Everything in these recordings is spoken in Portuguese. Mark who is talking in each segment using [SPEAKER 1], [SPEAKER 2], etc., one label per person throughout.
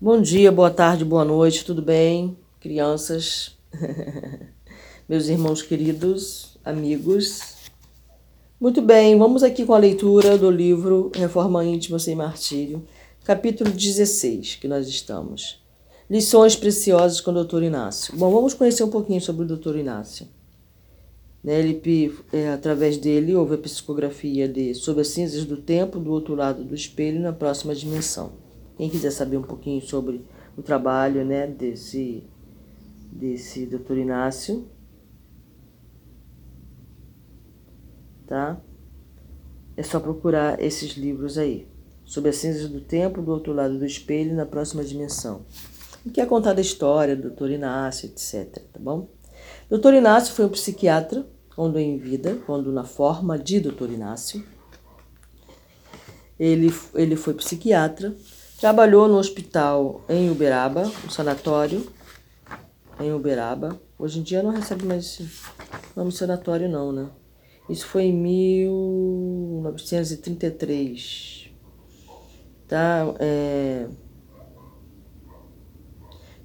[SPEAKER 1] Bom dia, boa tarde, boa noite, tudo bem? Crianças, meus irmãos queridos, amigos. Muito bem, vamos aqui com a leitura do livro Reforma Íntima Sem Martírio, capítulo 16, que nós estamos. Lições preciosas com o Dr. Inácio. Bom, vamos conhecer um pouquinho sobre o Dr. Inácio. Ele, é, através dele, houve a psicografia de Sob as cinzas do tempo, do outro lado do espelho, na próxima dimensão. Quem quiser saber um pouquinho sobre o trabalho né, desse, desse Dr. Inácio, tá? É só procurar esses livros aí. Sob as cinzas do tempo, do outro lado do espelho, na próxima dimensão. O que é contar da história do Dr. Inácio, etc. Tá bom? Dr. Inácio foi um psiquiatra, quando em vida, quando na forma de Dr. Inácio. Ele, ele foi psiquiatra, trabalhou no hospital em Uberaba, no sanatório em Uberaba. Hoje em dia não recebe mais esse nome sanatório não, né? Isso foi em 1933. Tá? É...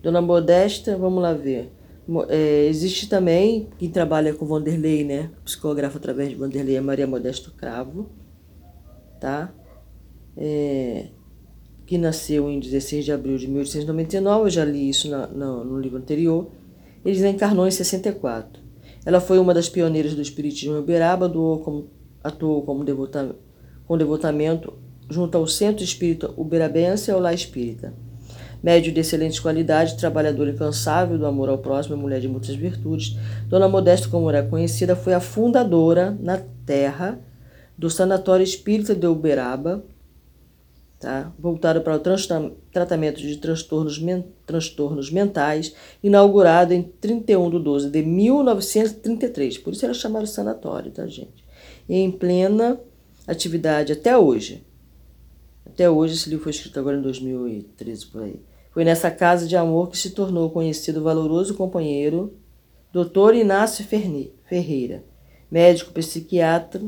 [SPEAKER 1] Dona Modesta, vamos lá ver. É, existe também quem trabalha com Vanderlei, né? Psicógrafo através de Vanderlei é Maria Modesto Cravo, tá? É, que nasceu em 16 de abril de 1899, eu já li isso na, na, no livro anterior. Ele encarnou em 64. Ela foi uma das pioneiras do Espiritismo em Uberaba, atuou como, atuou como devota, com devotamento junto ao Centro Espírita Uberabense e ao Lá Espírita médio de excelente qualidade, trabalhadora incansável, do amor ao próximo, mulher de muitas virtudes. Dona Modesta, como era conhecida, foi a fundadora na terra do Sanatório Espírita de Uberaba, tá? para o tratamento de transtornos, men transtornos mentais, inaugurado em 31 de 12 de 1933. Por isso era chamado sanatório, tá, gente? E em plena atividade até hoje. Até hoje, esse livro foi escrito agora em 2013, por aí. Foi nessa casa de amor que se tornou conhecido o valoroso companheiro Dr. Inácio Ferreira, médico psiquiatra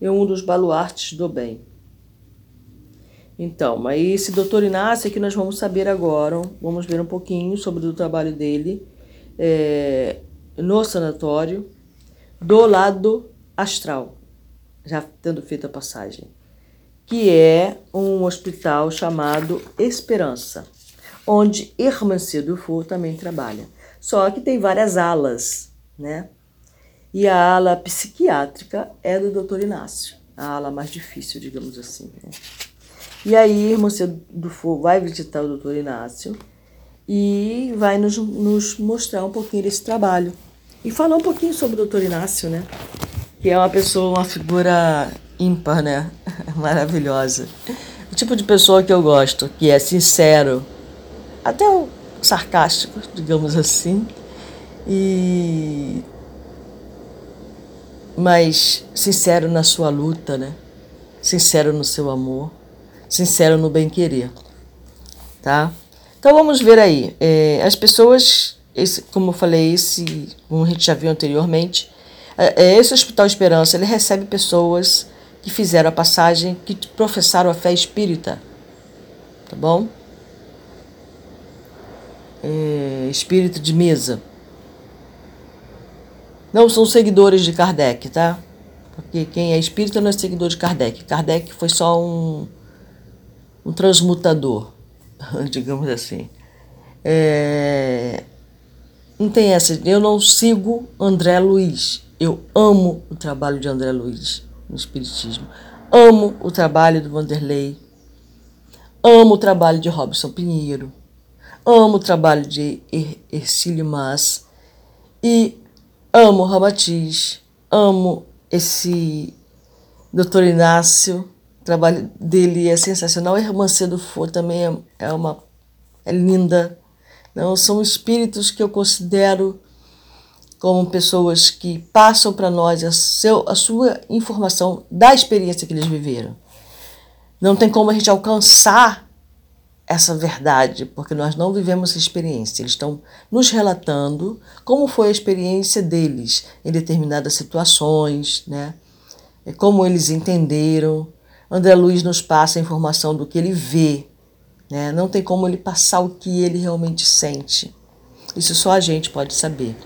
[SPEAKER 1] e um dos baluartes do bem. Então, mas esse doutor Inácio é que nós vamos saber agora, vamos ver um pouquinho sobre o trabalho dele é, no sanatório do lado astral, já tendo feito a passagem, que é um hospital chamado Esperança onde Hermancy Dufour também trabalha. Só que tem várias alas, né? E a ala psiquiátrica é do Dr. Inácio, a ala mais difícil, digamos assim. Né? E aí, Hermancy Dufour vai visitar o Dr. Inácio e vai nos, nos mostrar um pouquinho desse trabalho. E falar um pouquinho sobre o Dr. Inácio, né? Que é uma pessoa, uma figura ímpar, né? Maravilhosa. O tipo de pessoa que eu gosto, que é sincero, até sarcástico, digamos assim, e mas sincero na sua luta, né? Sincero no seu amor, sincero no bem querer, tá? Então vamos ver aí, é, as pessoas, esse, como eu falei, esse, como a gente já viu anteriormente, é, é esse Hospital Esperança, ele recebe pessoas que fizeram a passagem, que professaram a fé espírita, tá bom? é, espírito de mesa. Não são seguidores de Kardec, tá? Porque quem é espírita não é seguidor de Kardec. Kardec foi só um, um transmutador, digamos assim. É, não tem essa. Eu não sigo André Luiz. Eu amo o trabalho de André Luiz no Espiritismo. Amo o trabalho do Vanderlei. Amo o trabalho de Robson Pinheiro. Amo o trabalho de Ercílio Mas e amo Ramatiz, amo esse doutor Inácio, trabalho dele é sensacional. A irmã Cedo For também é, é, uma é linda. Não, são espíritos que eu considero como pessoas que passam para nós a, seu, a sua informação da experiência que eles viveram. Não tem como a gente alcançar essa verdade, porque nós não vivemos essa experiência. Eles estão nos relatando como foi a experiência deles em determinadas situações, né? como eles entenderam. André Luiz nos passa a informação do que ele vê, Né? Não tem como ele passar o que ele realmente sente. Isso só a gente pode saber.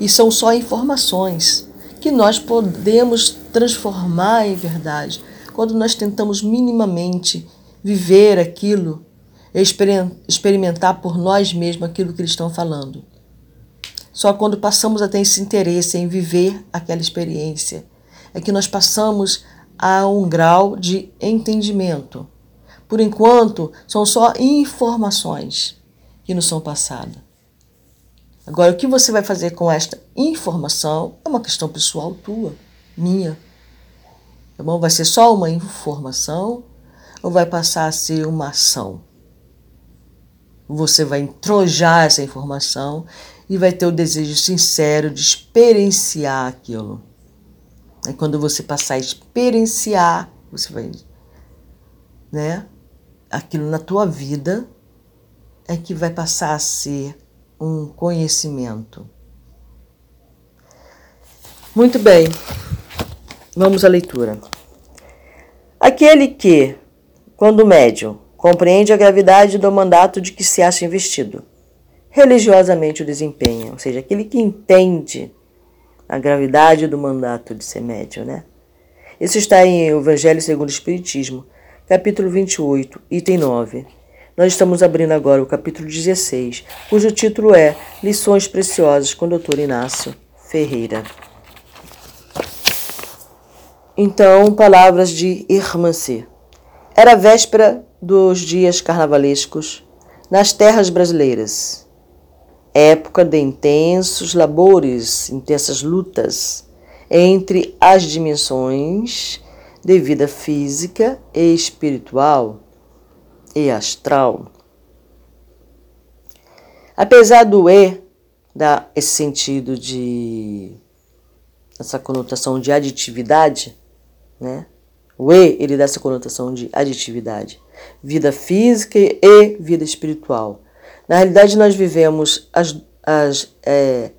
[SPEAKER 1] E são só informações que nós podemos transformar em verdade quando nós tentamos minimamente viver aquilo, experimentar por nós mesmos aquilo que eles estão falando. Só quando passamos a ter esse interesse em viver aquela experiência é que nós passamos a um grau de entendimento. Por enquanto, são só informações que nos são passadas. Agora, o que você vai fazer com esta informação é uma questão pessoal tua, minha. Tá bom? Vai ser só uma informação ou vai passar a ser uma ação? Você vai entrojar essa informação e vai ter o desejo sincero de experienciar aquilo. É quando você passar a experienciar, você vai, né? Aquilo na tua vida é que vai passar a ser um conhecimento. Muito bem, vamos à leitura. Aquele que, quando médium, compreende a gravidade do mandato de que se acha investido, religiosamente o desempenha, ou seja, aquele que entende a gravidade do mandato de ser médium, né? Isso está em Evangelho segundo o Espiritismo, capítulo 28, item 9. Nós estamos abrindo agora o capítulo 16, cujo título é Lições Preciosas com o Dr. Inácio Ferreira. Então, palavras de Irmãci. Era véspera dos dias carnavalescos nas terras brasileiras. Época de intensos labores, intensas lutas entre as dimensões de vida física e espiritual e astral. Apesar do E dar esse sentido de essa conotação de aditividade, né? O E ele dá essa conotação de aditividade, vida física e vida espiritual. Na realidade, nós vivemos as, as, é,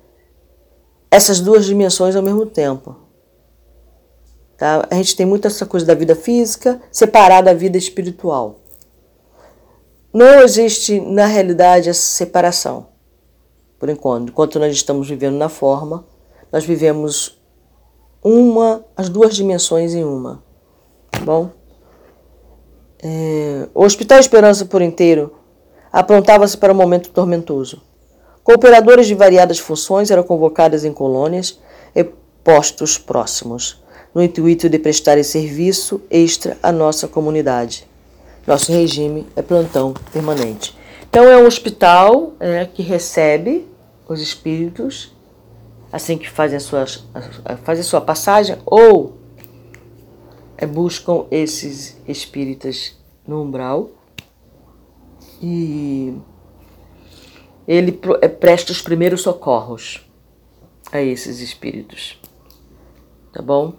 [SPEAKER 1] essas duas dimensões ao mesmo tempo. Tá? A gente tem muito essa coisa da vida física separada da vida espiritual. Não existe, na realidade, essa separação. Por enquanto, enquanto nós estamos vivendo na forma, nós vivemos uma, as duas dimensões em uma. Tá bom? É, o Hospital Esperança por inteiro aprontava-se para um momento tormentoso. Cooperadores de variadas funções eram convocados em colônias e postos próximos, no intuito de prestarem serviço extra à nossa comunidade. Nosso regime é plantão permanente. Então, é um hospital é, que recebe os espíritos assim que fazem, suas, fazem sua passagem ou é, buscam esses espíritas no umbral e ele é, presta os primeiros socorros a esses espíritos. Tá bom?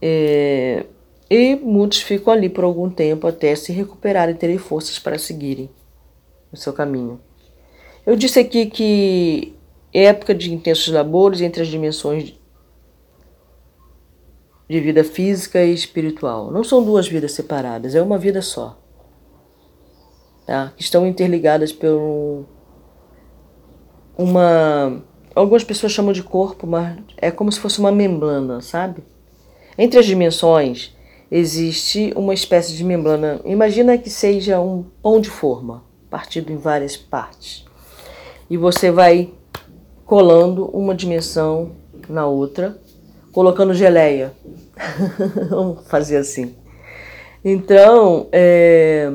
[SPEAKER 1] É, e muitos ficam ali por algum tempo até se recuperarem e terem forças para seguirem o seu caminho. Eu disse aqui que época de intensos labores entre as dimensões de vida física e espiritual. Não são duas vidas separadas, é uma vida só. Tá? Que estão interligadas por uma. Algumas pessoas chamam de corpo, mas é como se fosse uma membrana, sabe? Entre as dimensões existe uma espécie de membrana. Imagina que seja um pão de forma, partido em várias partes. E você vai colando uma dimensão na outra, colocando geleia. Vamos fazer assim. Então, é,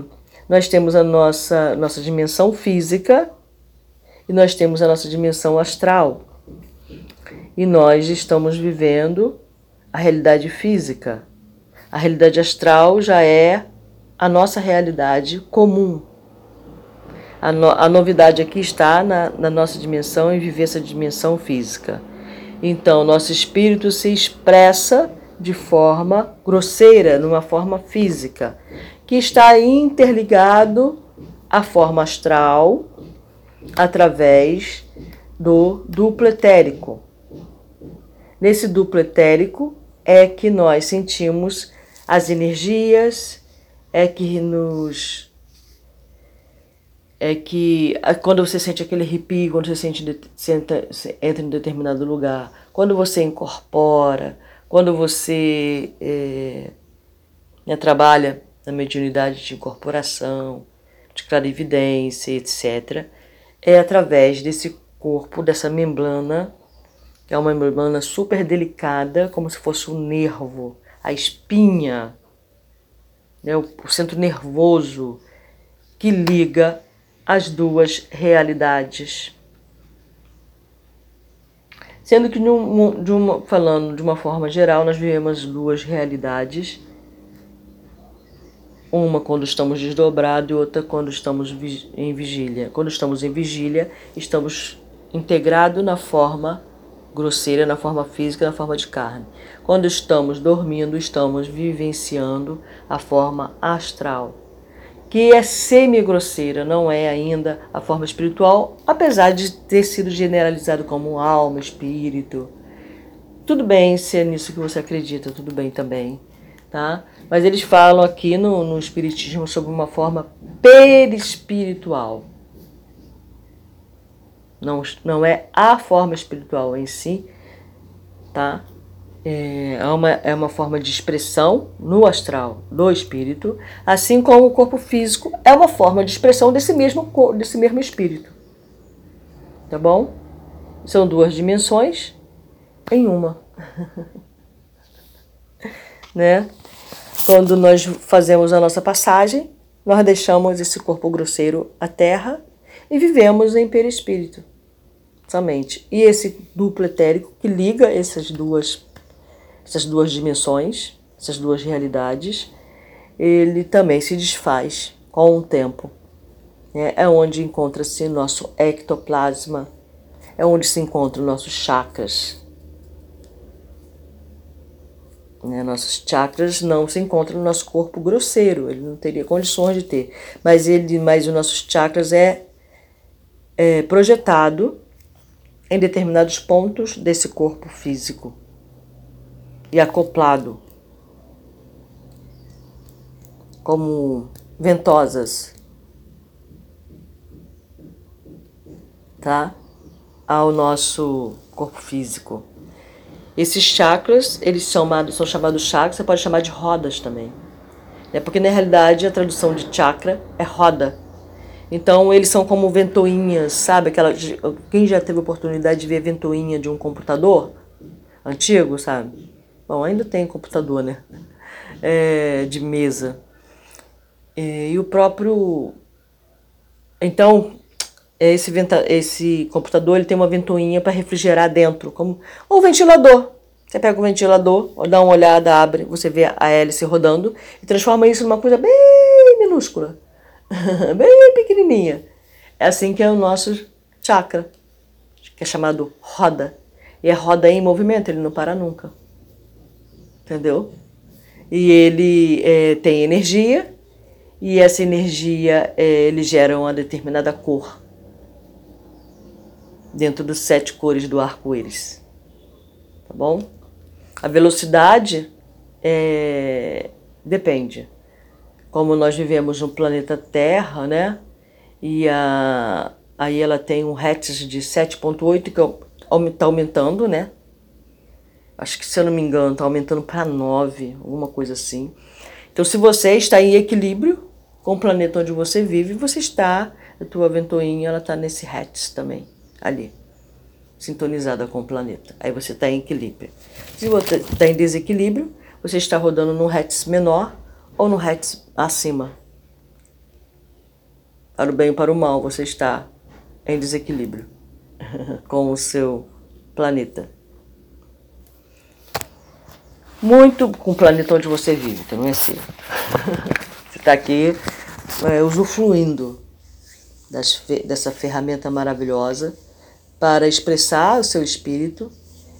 [SPEAKER 1] nós temos a nossa, nossa dimensão física e nós temos a nossa dimensão astral. E nós estamos vivendo a realidade física a realidade astral já é a nossa realidade comum. A, no, a novidade aqui está na, na nossa dimensão e viver essa dimensão física. Então, nosso espírito se expressa de forma grosseira, numa forma física, que está interligado à forma astral através do duplo etérico. Nesse duplo etérico é que nós sentimos as energias, é que nos é que quando você sente aquele arrepio, quando você sente, entra em determinado lugar, quando você incorpora, quando você é, né, trabalha na mediunidade de incorporação, de clarividência, etc., é através desse corpo, dessa membrana, que é uma membrana super delicada, como se fosse um nervo, a espinha, né, o centro nervoso que liga as duas realidades. Sendo que, de uma, falando de uma forma geral, nós vivemos duas realidades. Uma quando estamos desdobrados e outra quando estamos em vigília. Quando estamos em vigília, estamos integrados na forma grosseira, na forma física, na forma de carne. Quando estamos dormindo, estamos vivenciando a forma astral que é semi-grosseira, não é ainda a forma espiritual, apesar de ter sido generalizado como alma, espírito. Tudo bem se é nisso que você acredita, tudo bem também, tá? Mas eles falam aqui no, no Espiritismo sobre uma forma perispiritual. Não, não é a forma espiritual em si, tá? é, é, uma, é uma forma de expressão no astral do espírito, assim como o corpo físico é uma forma de expressão desse mesmo, desse mesmo espírito. Tá bom? São duas dimensões em uma. né? Quando nós fazemos a nossa passagem, nós deixamos esse corpo grosseiro à terra e vivemos em perispírito somente. E esse duplo etérico que liga essas duas essas duas dimensões, essas duas realidades, ele também se desfaz com o tempo. Né? É onde encontra-se nosso ectoplasma, é onde se encontram nossos chakras. Né? Nossos chakras não se encontram no nosso corpo grosseiro, ele não teria condições de ter, mas ele, mas os nossos chakras é, é projetado em determinados pontos desse corpo físico e acoplado, como ventosas, tá? Ao nosso corpo físico. Esses chakras, eles são chamados, são chamados chakras, você pode chamar de rodas também. É porque na realidade a tradução de chakra é roda. Então eles são como ventoinhas, sabe? Aquela, quem já teve oportunidade de ver a ventoinha de um computador antigo, sabe? Bom, ainda tem computador, né? É, de mesa. É, e o próprio. Então, esse, venta... esse computador ele tem uma ventoinha para refrigerar dentro, como ou ventilador. Você pega o ventilador, dá uma olhada, abre, você vê a hélice rodando e transforma isso numa coisa bem minúscula, bem pequenininha. É assim que é o nosso chakra, que é chamado roda. E a roda é em movimento, ele não para nunca entendeu? E ele é, tem energia, e essa energia é, ele gera uma determinada cor dentro dos sete cores do arco-íris, tá bom? A velocidade é, depende. Como nós vivemos no planeta Terra, né? E a, aí ela tem um hertz de 7.8 que está aumentando, né? acho que se eu não me engano, está aumentando para 9, alguma coisa assim. Então, se você está em equilíbrio com o planeta onde você vive, você está, a tua ventoinha, ela está nesse hertz também, ali, sintonizada com o planeta. Aí você está em equilíbrio. Se você está em desequilíbrio, você está rodando no hertz menor ou no hertz acima. Para o bem ou para o mal, você está em desequilíbrio com o seu planeta muito com o planeta onde você vive, que não é seu. você está aqui é, usufruindo das, dessa ferramenta maravilhosa para expressar o seu espírito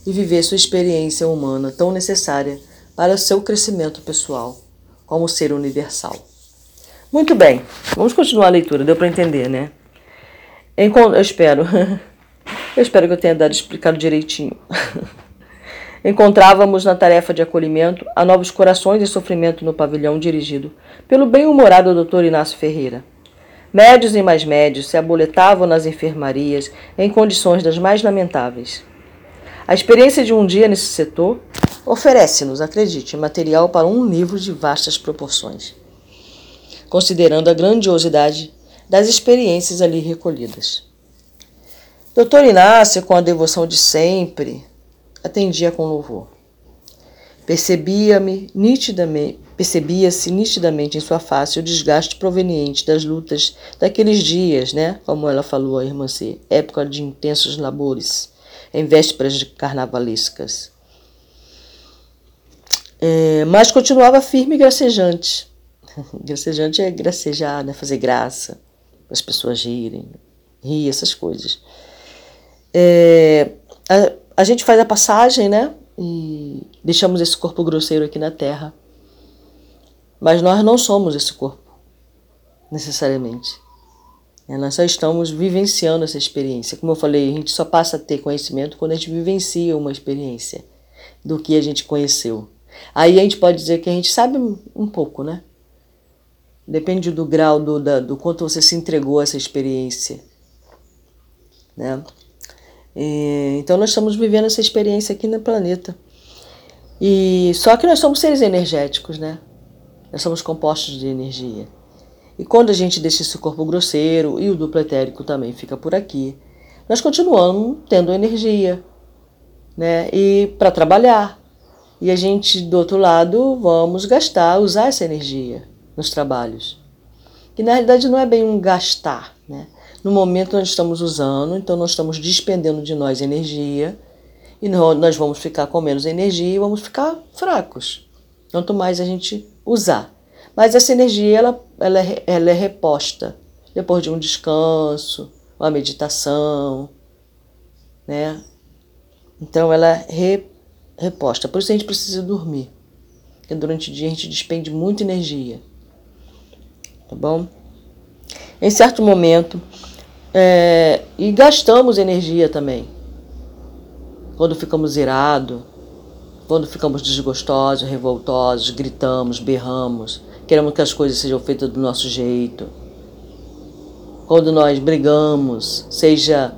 [SPEAKER 1] e viver sua experiência humana tão necessária para o seu crescimento pessoal como ser universal. Muito bem, vamos continuar a leitura, deu para entender, né? Eu espero, eu espero que eu tenha dado explicado direitinho. encontrávamos na tarefa de acolhimento a novos corações em sofrimento no pavilhão dirigido pelo bem-humorado Dr. Inácio Ferreira. Médios e mais médios se aboletavam nas enfermarias em condições das mais lamentáveis. A experiência de um dia nesse setor oferece-nos, acredite, material para um livro de vastas proporções, considerando a grandiosidade das experiências ali recolhidas. Doutor Inácio, com a devoção de sempre, atendia com louvor. Percebia-me nitidamente, percebia-se nitidamente em sua face o desgaste proveniente das lutas daqueles dias, né? Como ela falou a irmã C, época de intensos labores, em vésperas de carnavalescas. É, mas continuava firme e gracejante. gracejante é gracejar, né? Fazer graça, as pessoas rirem, rir, essas coisas. É, a, a gente faz a passagem, né? E deixamos esse corpo grosseiro aqui na Terra. Mas nós não somos esse corpo, necessariamente. É, nós só estamos vivenciando essa experiência. Como eu falei, a gente só passa a ter conhecimento quando a gente vivencia uma experiência do que a gente conheceu. Aí a gente pode dizer que a gente sabe um pouco, né? Depende do grau, do, da, do quanto você se entregou a essa experiência. Né? E, então nós estamos vivendo essa experiência aqui no planeta. E só que nós somos seres energéticos, né? Nós somos compostos de energia. E quando a gente deixa esse corpo grosseiro e o duplo etérico também fica por aqui, nós continuamos tendo energia, né? E para trabalhar. E a gente do outro lado vamos gastar, usar essa energia nos trabalhos. Que na realidade não é bem um gastar, né? No momento nós estamos usando, então nós estamos despendendo de nós energia e nós vamos ficar com menos energia e vamos ficar fracos. Quanto mais a gente usar. Mas essa energia ela, ela, é, ela é reposta depois de um descanso, uma meditação, né? Então ela é re, reposta. Por isso a gente precisa dormir. Porque durante o dia a gente despende muita energia. Tá bom? Em certo momento, é, e gastamos energia também. Quando ficamos irados, quando ficamos desgostosos, revoltosos, gritamos, berramos, queremos que as coisas sejam feitas do nosso jeito. Quando nós brigamos, seja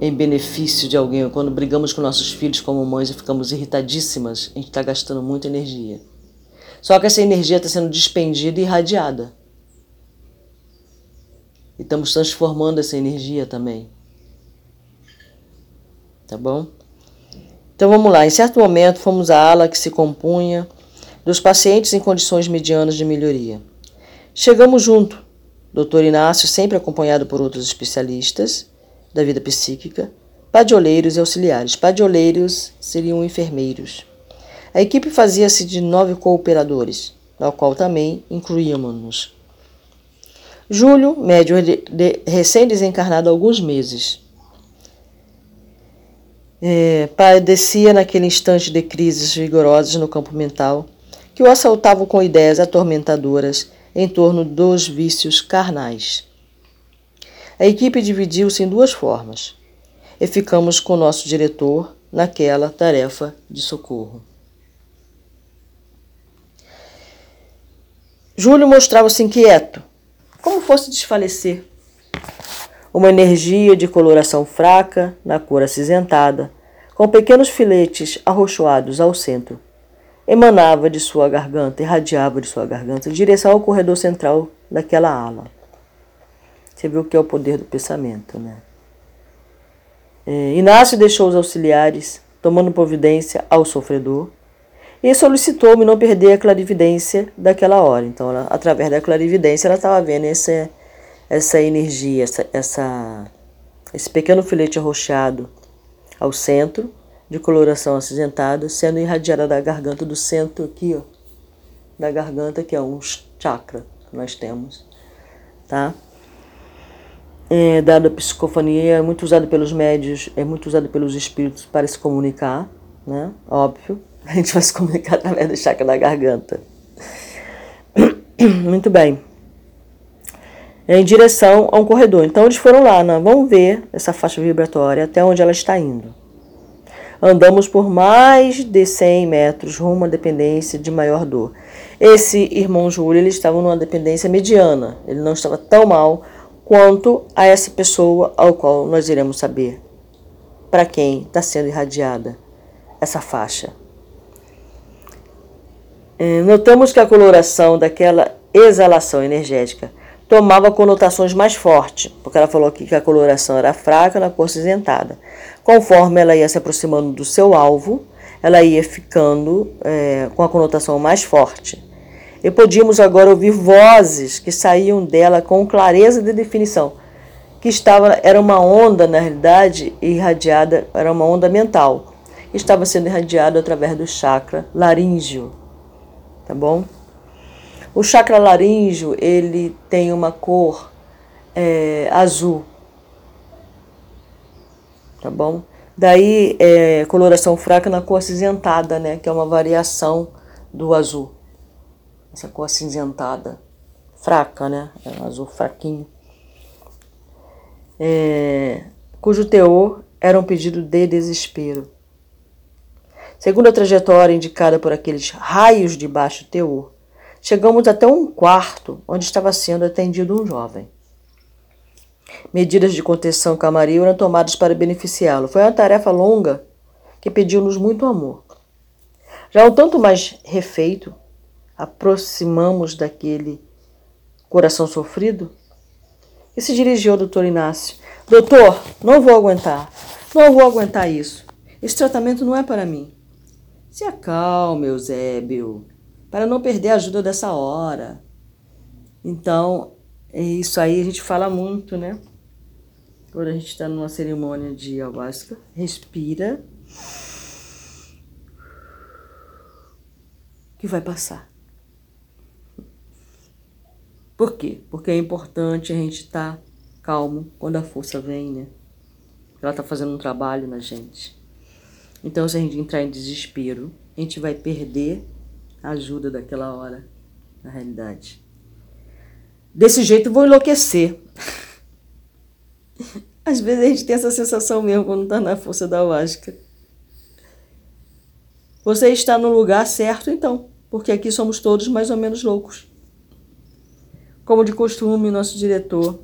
[SPEAKER 1] em benefício de alguém, quando brigamos com nossos filhos como mães e ficamos irritadíssimas, a gente está gastando muita energia. Só que essa energia está sendo despendida e irradiada. E estamos transformando essa energia também. Tá bom? Então vamos lá. Em certo momento, fomos à ala que se compunha dos pacientes em condições medianas de melhoria. Chegamos junto, Dr. Inácio, sempre acompanhado por outros especialistas da vida psíquica, padioleiros e auxiliares. Padioleiros seriam enfermeiros. A equipe fazia-se de nove cooperadores, ao qual também incluíamos-nos. Júlio, médio recém-desencarnado há alguns meses. É, padecia naquele instante de crises vigorosas no campo mental que o assaltavam com ideias atormentadoras em torno dos vícios carnais. A equipe dividiu-se em duas formas e ficamos com nosso diretor naquela tarefa de socorro. Júlio mostrava-se inquieto como fosse desfalecer. Uma energia de coloração fraca, na cor acinzentada, com pequenos filetes arroxoados ao centro, emanava de sua garganta, irradiava de sua garganta em direção ao corredor central daquela ala. Você viu o que é o poder do pensamento, né? É, Inácio deixou os auxiliares, tomando providência ao sofredor, e solicitou-me não perder a clarividência daquela hora. Então, ela, através da clarividência, ela estava vendo essa, essa energia, essa, essa, esse pequeno filete arroxeado ao centro, de coloração acinzentada, sendo irradiada da garganta do centro aqui, ó, da garganta, que é um chakra que nós temos, tá? É, dado a psicofonia, é muito usado pelos médios, é muito usado pelos espíritos para se comunicar, né? Óbvio. A gente vai se comunicar através do chakra da garganta. Muito bem. É em direção a um corredor. Então eles foram lá, né? vamos ver essa faixa vibratória até onde ela está indo. Andamos por mais de 100 metros rumo à dependência de maior dor. Esse irmão Júlio ele estava numa dependência mediana. Ele não estava tão mal quanto a essa pessoa ao qual nós iremos saber para quem está sendo irradiada essa faixa. É, notamos que a coloração daquela exalação energética tomava conotações mais fortes, porque ela falou aqui que a coloração era fraca na cor cinzentada. Conforme ela ia se aproximando do seu alvo, ela ia ficando é, com a conotação mais forte. E podíamos agora ouvir vozes que saíam dela com clareza de definição, que estava era uma onda na realidade irradiada, era uma onda mental, estava sendo irradiada através do chakra laríngeo, tá bom? O chakra laríngeo, ele tem uma cor é, azul, tá bom? Daí, é, coloração fraca na cor acinzentada, né? Que é uma variação do azul. Essa cor acinzentada, fraca, né? É um azul fraquinho. É, cujo teor era um pedido de desespero. Segundo a trajetória indicada por aqueles raios de baixo teor, Chegamos até um quarto onde estava sendo atendido um jovem. Medidas de contenção camaril eram tomadas para beneficiá-lo. Foi uma tarefa longa que pediu-nos muito amor. Já um tanto mais refeito, aproximamos daquele coração sofrido e se dirigiu ao doutor Inácio. Doutor, não vou aguentar. Não vou aguentar isso. Esse tratamento não é para mim. Se acalme, Eusébio para não perder a ajuda dessa hora. Então, é isso aí a gente fala muito, né? Quando a gente está numa cerimônia de ayahuasca, respira. Que vai passar. Por quê? Porque é importante a gente estar tá calmo quando a força vem, né? Ela está fazendo um trabalho na gente. Então, se a gente entrar em desespero, a gente vai perder ajuda daquela hora, na realidade. Desse jeito vou enlouquecer. Às vezes a gente tem essa sensação mesmo quando está na força da ayahuasca. Você está no lugar certo, então, porque aqui somos todos mais ou menos loucos. Como de costume, nosso diretor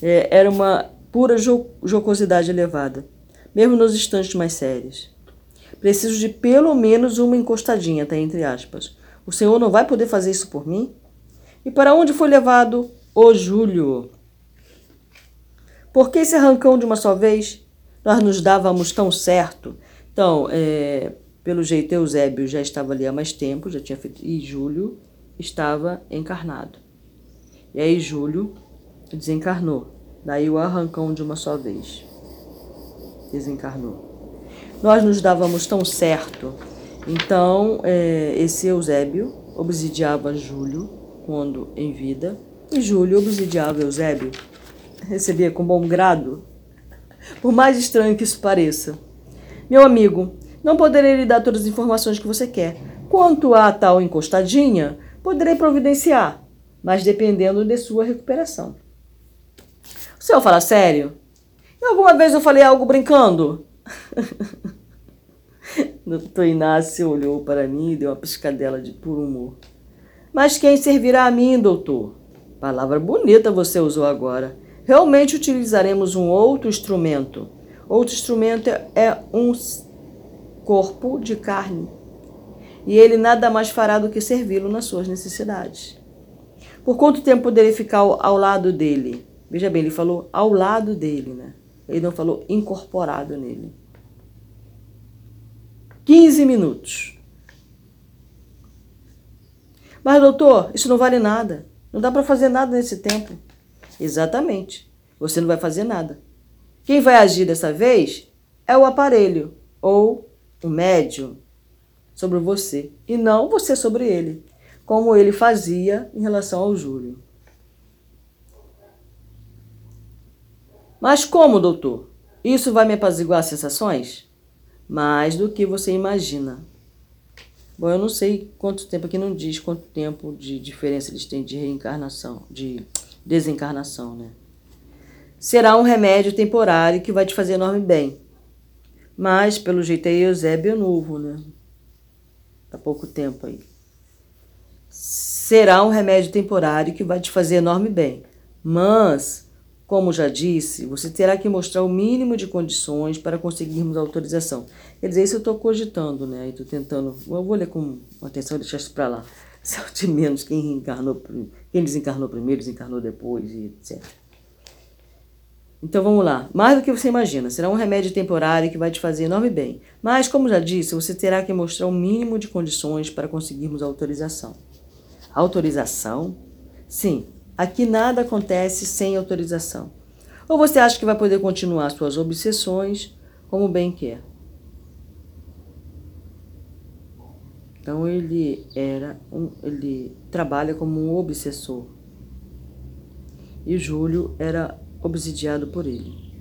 [SPEAKER 1] é, era uma pura jocosidade elevada, mesmo nos instantes mais sérios. Preciso de pelo menos uma encostadinha, tá entre aspas. O senhor não vai poder fazer isso por mim? E para onde foi levado o Júlio? Por que esse arrancão de uma só vez? Nós nos dávamos tão certo. Então, é, pelo jeito, Eusébio já estava ali há mais tempo, já tinha feito, e Júlio estava encarnado. E aí Júlio desencarnou. Daí o arrancão de uma só vez. Desencarnou nós nos dávamos tão certo. Então, é, esse Eusébio obsidiava Júlio quando em vida, e Júlio obsidiava Eusébio. Recebia com bom grado, por mais estranho que isso pareça. Meu amigo, não poderei lhe dar todas as informações que você quer. Quanto a tal encostadinha, poderei providenciar, mas dependendo de sua recuperação. O senhor fala sério? Alguma vez eu falei algo brincando? Doutor Inácio olhou para mim e deu uma piscadela de puro humor. Mas quem servirá a mim, doutor? Palavra bonita você usou agora. Realmente utilizaremos um outro instrumento. Outro instrumento é um corpo de carne. E ele nada mais fará do que servi-lo nas suas necessidades. Por quanto tempo poderei ficar ao lado dele? Veja bem, ele falou ao lado dele, né? Ele não falou incorporado nele. 15 minutos. Mas, doutor, isso não vale nada. Não dá para fazer nada nesse tempo. Exatamente. Você não vai fazer nada. Quem vai agir dessa vez é o aparelho ou o médium sobre você e não você sobre ele, como ele fazia em relação ao Júlio. Mas como, doutor? Isso vai me apaziguar as sensações? mais do que você imagina. Bom, eu não sei quanto tempo aqui não diz quanto tempo de diferença eles têm de reencarnação, de desencarnação, né? Será um remédio temporário que vai te fazer enorme bem. Mas, pelo jeito, é Eusébio novo, né? Há pouco tempo aí. Será um remédio temporário que vai te fazer enorme bem. Mas, como já disse, você terá que mostrar o mínimo de condições para conseguirmos a autorização. Quer dizer, isso eu estou cogitando, né? Estou tentando. Eu vou ler com atenção e deixar isso para lá. De menos quem encarnou, quem desencarnou primeiro, desencarnou depois e etc. Então vamos lá. Mais do que você imagina, será um remédio temporário que vai te fazer enorme bem. Mas, como já disse, você terá que mostrar o mínimo de condições para conseguirmos a autorização. Autorização? Sim, aqui nada acontece sem autorização. Ou você acha que vai poder continuar suas obsessões como bem quer. Então ele era um, ele trabalha como um obsessor. E Júlio era obsidiado por ele.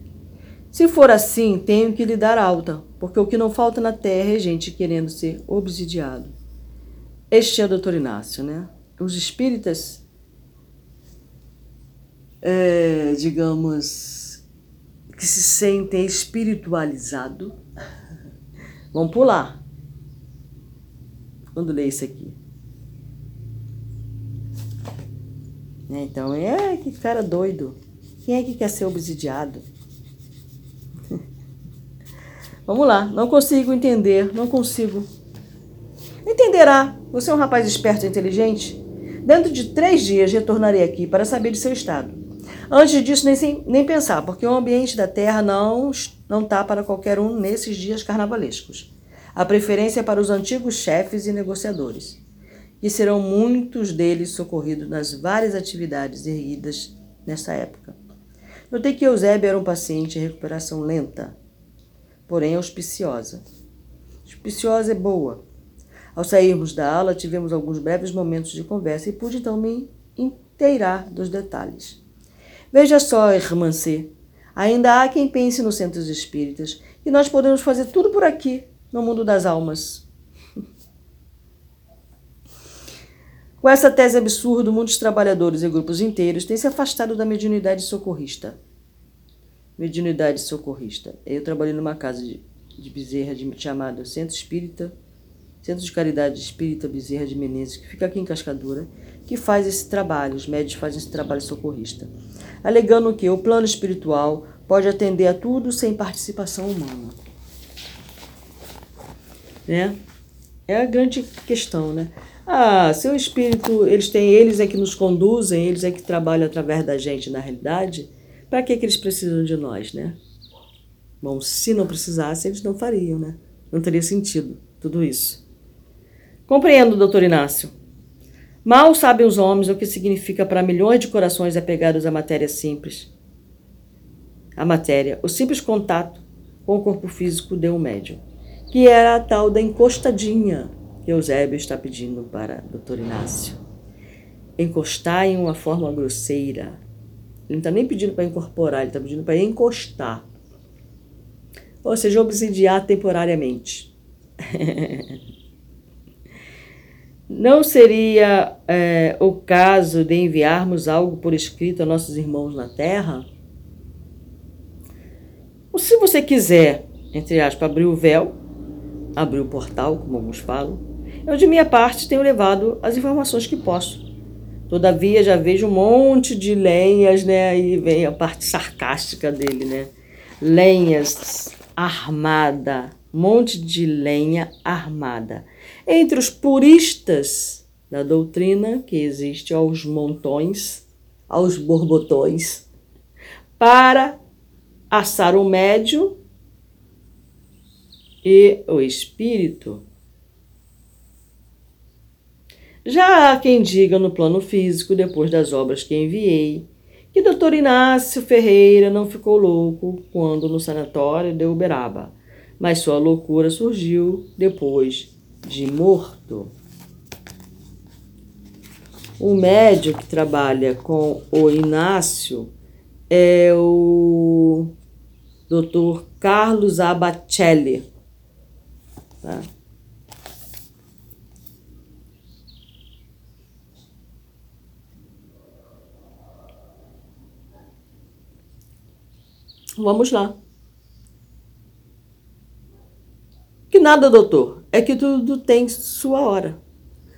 [SPEAKER 1] Se for assim, tenho que lhe dar alta, porque o que não falta na terra é gente querendo ser obsidiado. Este é o doutor Inácio, né? Os espíritas, é, digamos, que se sentem espiritualizados, vão pular quando lê isso aqui. Então, é que cara doido. Quem é que quer ser obsidiado? Vamos lá, não consigo entender, não consigo. Entenderá. Você é um rapaz esperto e inteligente? Dentro de três dias retornarei aqui para saber de seu estado. Antes disso, nem, nem pensar, porque o ambiente da Terra não não tá para qualquer um nesses dias carnavalescos. A preferência é para os antigos chefes e negociadores, e serão muitos deles socorridos nas várias atividades erguidas nessa época. Notei que Eusébio era um paciente em recuperação lenta, porém auspiciosa. Auspiciosa é boa. Ao sairmos da aula, tivemos alguns breves momentos de conversa e pude então me inteirar dos detalhes. Veja só, C, ainda há quem pense nos centros espíritas e nós podemos fazer tudo por aqui, no mundo das almas. Com essa tese absurda, muitos trabalhadores e grupos inteiros têm se afastado da mediunidade socorrista. Mediunidade socorrista. Eu trabalhei numa casa de, de Bezerra de, chamada Centro Espírita, Centro de Caridade Espírita Bezerra de Menezes, que fica aqui em Cascadura, que faz esse trabalho, os médicos fazem esse trabalho socorrista, alegando que o plano espiritual pode atender a tudo sem participação humana. Né? É a grande questão, né? Ah, seu espírito, eles têm, eles é que nos conduzem, eles é que trabalham através da gente na realidade. Para que, que eles precisam de nós, né? Bom, se não precisasse, eles não fariam, né? Não teria sentido tudo isso. Compreendo, doutor Inácio. Mal sabem os homens o que significa para milhões de corações apegados à matéria simples. A matéria, o simples contato com o corpo físico de um médium, que era a tal da encostadinha que Eusébio está pedindo para Dr. Inácio. Encostar em uma forma grosseira. Ele não está nem pedindo para incorporar, ele está pedindo para encostar. Ou seja, obsidiar temporariamente. Não seria é, o caso de enviarmos algo por escrito a nossos irmãos na Terra? Ou se você quiser, entre aspas, abrir o véu, abrir o portal, como alguns falam, eu, de minha parte, tenho levado as informações que posso. Todavia, já vejo um monte de lenhas, né? Aí vem a parte sarcástica dele, né? Lenhas armada, monte de lenha armada. Entre os puristas da doutrina, que existe aos montões, aos borbotões, para assar o médio e o espírito já há quem diga no plano físico, depois das obras que enviei, que Dr. Inácio Ferreira não ficou louco quando no sanatório de Uberaba, mas sua loucura surgiu depois de morto. O médico que trabalha com o Inácio é o Dr. Carlos Abacelli. Tá? Vamos lá. Que nada, doutor, é que tudo tem sua hora.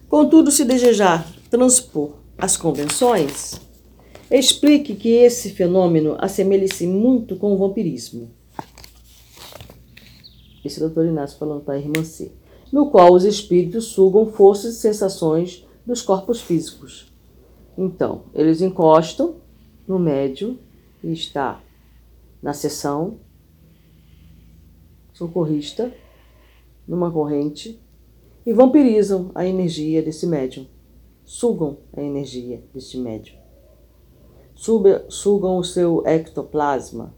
[SPEAKER 1] Contudo, se desejar transpor as convenções, Explique que esse fenômeno assemelha-se muito com o vampirismo. Esse é o doutor Inácio falando para a irmã C. No qual os espíritos sugam forças e sensações dos corpos físicos. Então, eles encostam no médio e está na sessão socorrista, numa corrente, e vampirizam a energia desse médium, sugam a energia desse médium, sugam o seu ectoplasma.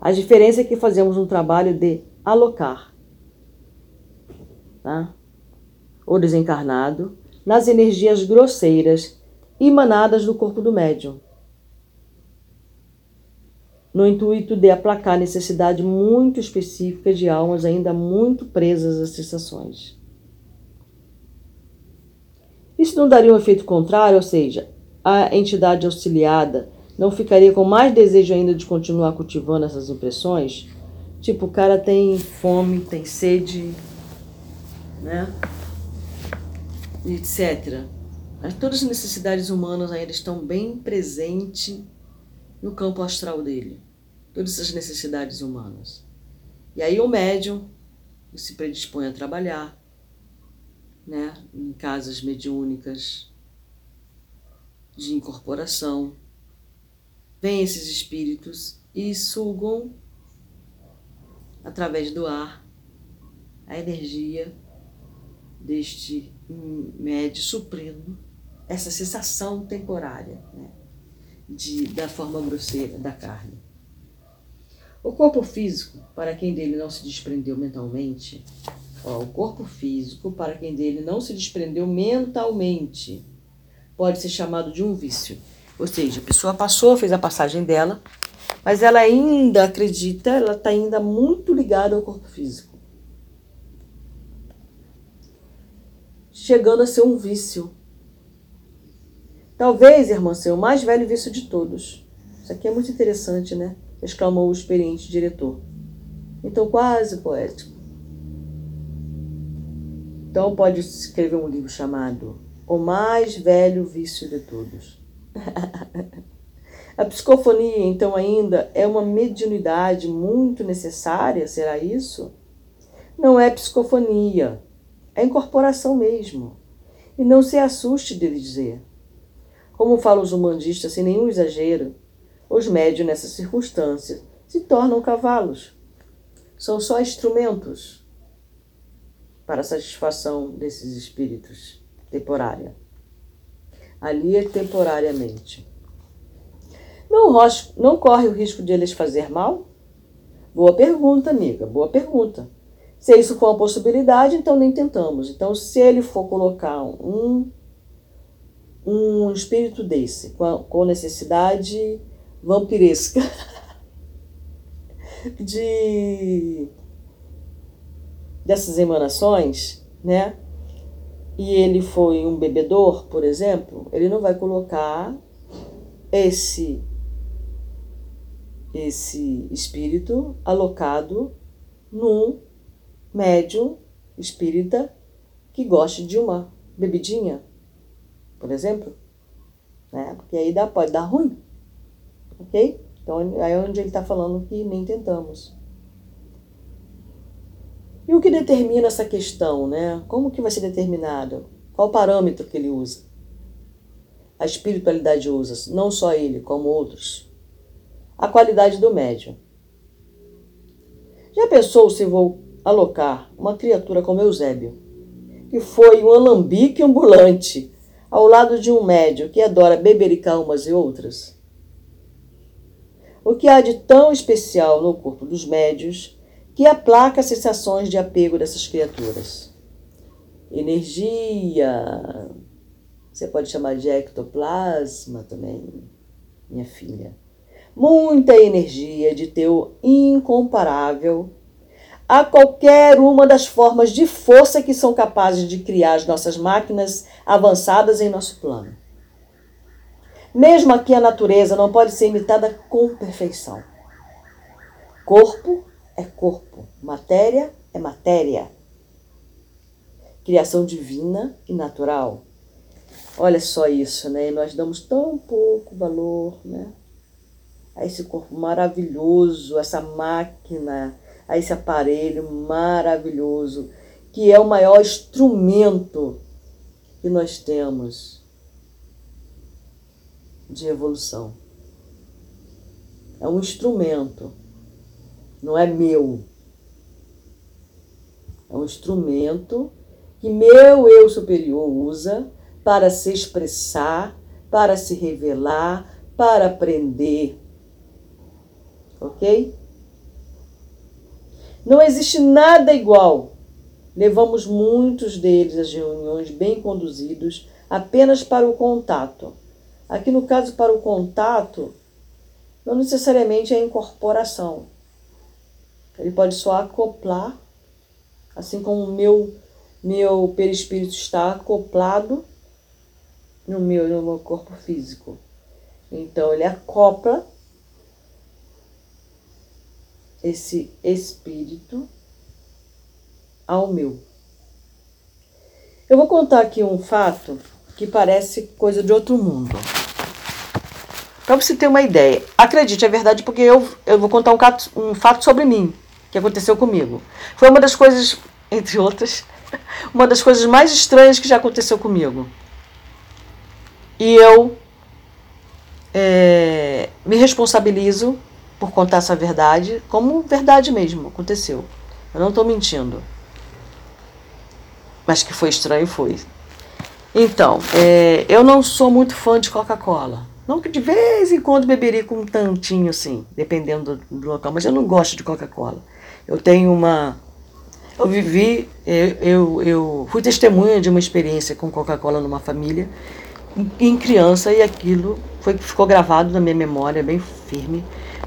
[SPEAKER 1] A diferença é que fazemos um trabalho de alocar, tá? o desencarnado, nas energias grosseiras emanadas do corpo do médium, no intuito de aplacar necessidade muito específica de almas ainda muito presas às sensações. Isso não daria um efeito contrário, ou seja, a entidade auxiliada não ficaria com mais desejo ainda de continuar cultivando essas impressões? Tipo, o cara tem fome, tem sede, né? etc. Mas todas as necessidades humanas ainda estão bem presentes no campo astral dele. Todas essas necessidades humanas. E aí o médium se predispõe a trabalhar, né, em casas mediúnicas de incorporação. Vêm esses espíritos e sugam através do ar a energia deste médio suprindo essa sensação temporária né, de, da forma grosseira da carne. O corpo físico, para quem dele não se desprendeu mentalmente, ó, o corpo físico, para quem dele não se desprendeu mentalmente, pode ser chamado de um vício. Ou seja, a pessoa passou, fez a passagem dela, mas ela ainda acredita, ela está ainda muito ligada ao corpo físico. chegando a ser um vício. Talvez, irmã, seja o mais velho vício de todos. Isso aqui é muito interessante, né? exclamou o experiente diretor. Então, quase poético. Então, pode escrever um livro chamado O Mais Velho Vício de Todos. A psicofonia, então, ainda é uma mediunidade muito necessária, será isso? Não é psicofonia, é incorporação mesmo. E não se assuste de dizer. Como falam os humanistas sem nenhum exagero, os médios nessas circunstâncias se tornam cavalos. São só instrumentos para a satisfação desses espíritos temporária. Ali é temporariamente. Não, não corre o risco de eles fazer mal? Boa pergunta, amiga, boa pergunta. Se isso for uma possibilidade, então nem tentamos. Então, se ele for colocar um, um espírito desse, com, com necessidade vampiresca de dessas emanações, né? E ele foi um bebedor, por exemplo, ele não vai colocar esse esse espírito alocado num médium espírita que goste de uma bebidinha, por exemplo, né? Porque aí dá, pode dar ruim, ok? Então aí é onde ele está falando que nem tentamos. E o que determina essa questão, né? Como que vai ser determinado? Qual o parâmetro que ele usa? A espiritualidade usa, não só ele, como outros. A qualidade do médium. Já pensou se vou alocar uma criatura como Eusébio, que foi um alambique ambulante, ao lado de um médio que adora bebericar umas e outras? O que há de tão especial no corpo dos médios que aplaca as sensações de apego dessas criaturas? Energia, você pode chamar de ectoplasma também, minha filha. Muita energia de teu incomparável a qualquer uma das formas de força que são capazes de criar as nossas máquinas avançadas em nosso plano. Mesmo aqui a natureza não pode ser imitada com perfeição. Corpo é corpo, matéria é matéria. Criação divina e natural. Olha só isso, né? Nós damos tão pouco valor, né? A esse corpo maravilhoso, essa máquina, a esse aparelho maravilhoso, que é o maior instrumento que nós temos de evolução. É um instrumento, não é meu. É um instrumento que meu eu superior usa para se expressar, para se revelar, para aprender. Ok? Não existe nada igual. Levamos muitos deles às reuniões bem conduzidos apenas para o contato. Aqui no caso, para o contato, não necessariamente é incorporação. Ele pode só acoplar, assim como o meu, meu perispírito está acoplado no meu, no meu corpo físico. Então ele acopla esse espírito ao meu. Eu vou contar aqui um fato que parece coisa de outro mundo. Para você ter uma ideia, acredite, é verdade, porque eu, eu vou contar um, um fato sobre mim, que aconteceu comigo. Foi uma das coisas, entre outras, uma das coisas mais estranhas que já aconteceu comigo. E eu é, me responsabilizo por contar essa verdade como verdade mesmo, aconteceu. Eu não estou mentindo. Mas que foi estranho, foi. Então, é, eu não sou muito fã de Coca-Cola. Não que de vez em quando beberia com um tantinho assim, dependendo do, do local, mas eu não gosto de Coca-Cola. Eu tenho uma. Eu vivi, eu, eu, eu fui testemunha de uma experiência com Coca-Cola numa família em criança e aquilo foi, ficou gravado na minha memória bem firme.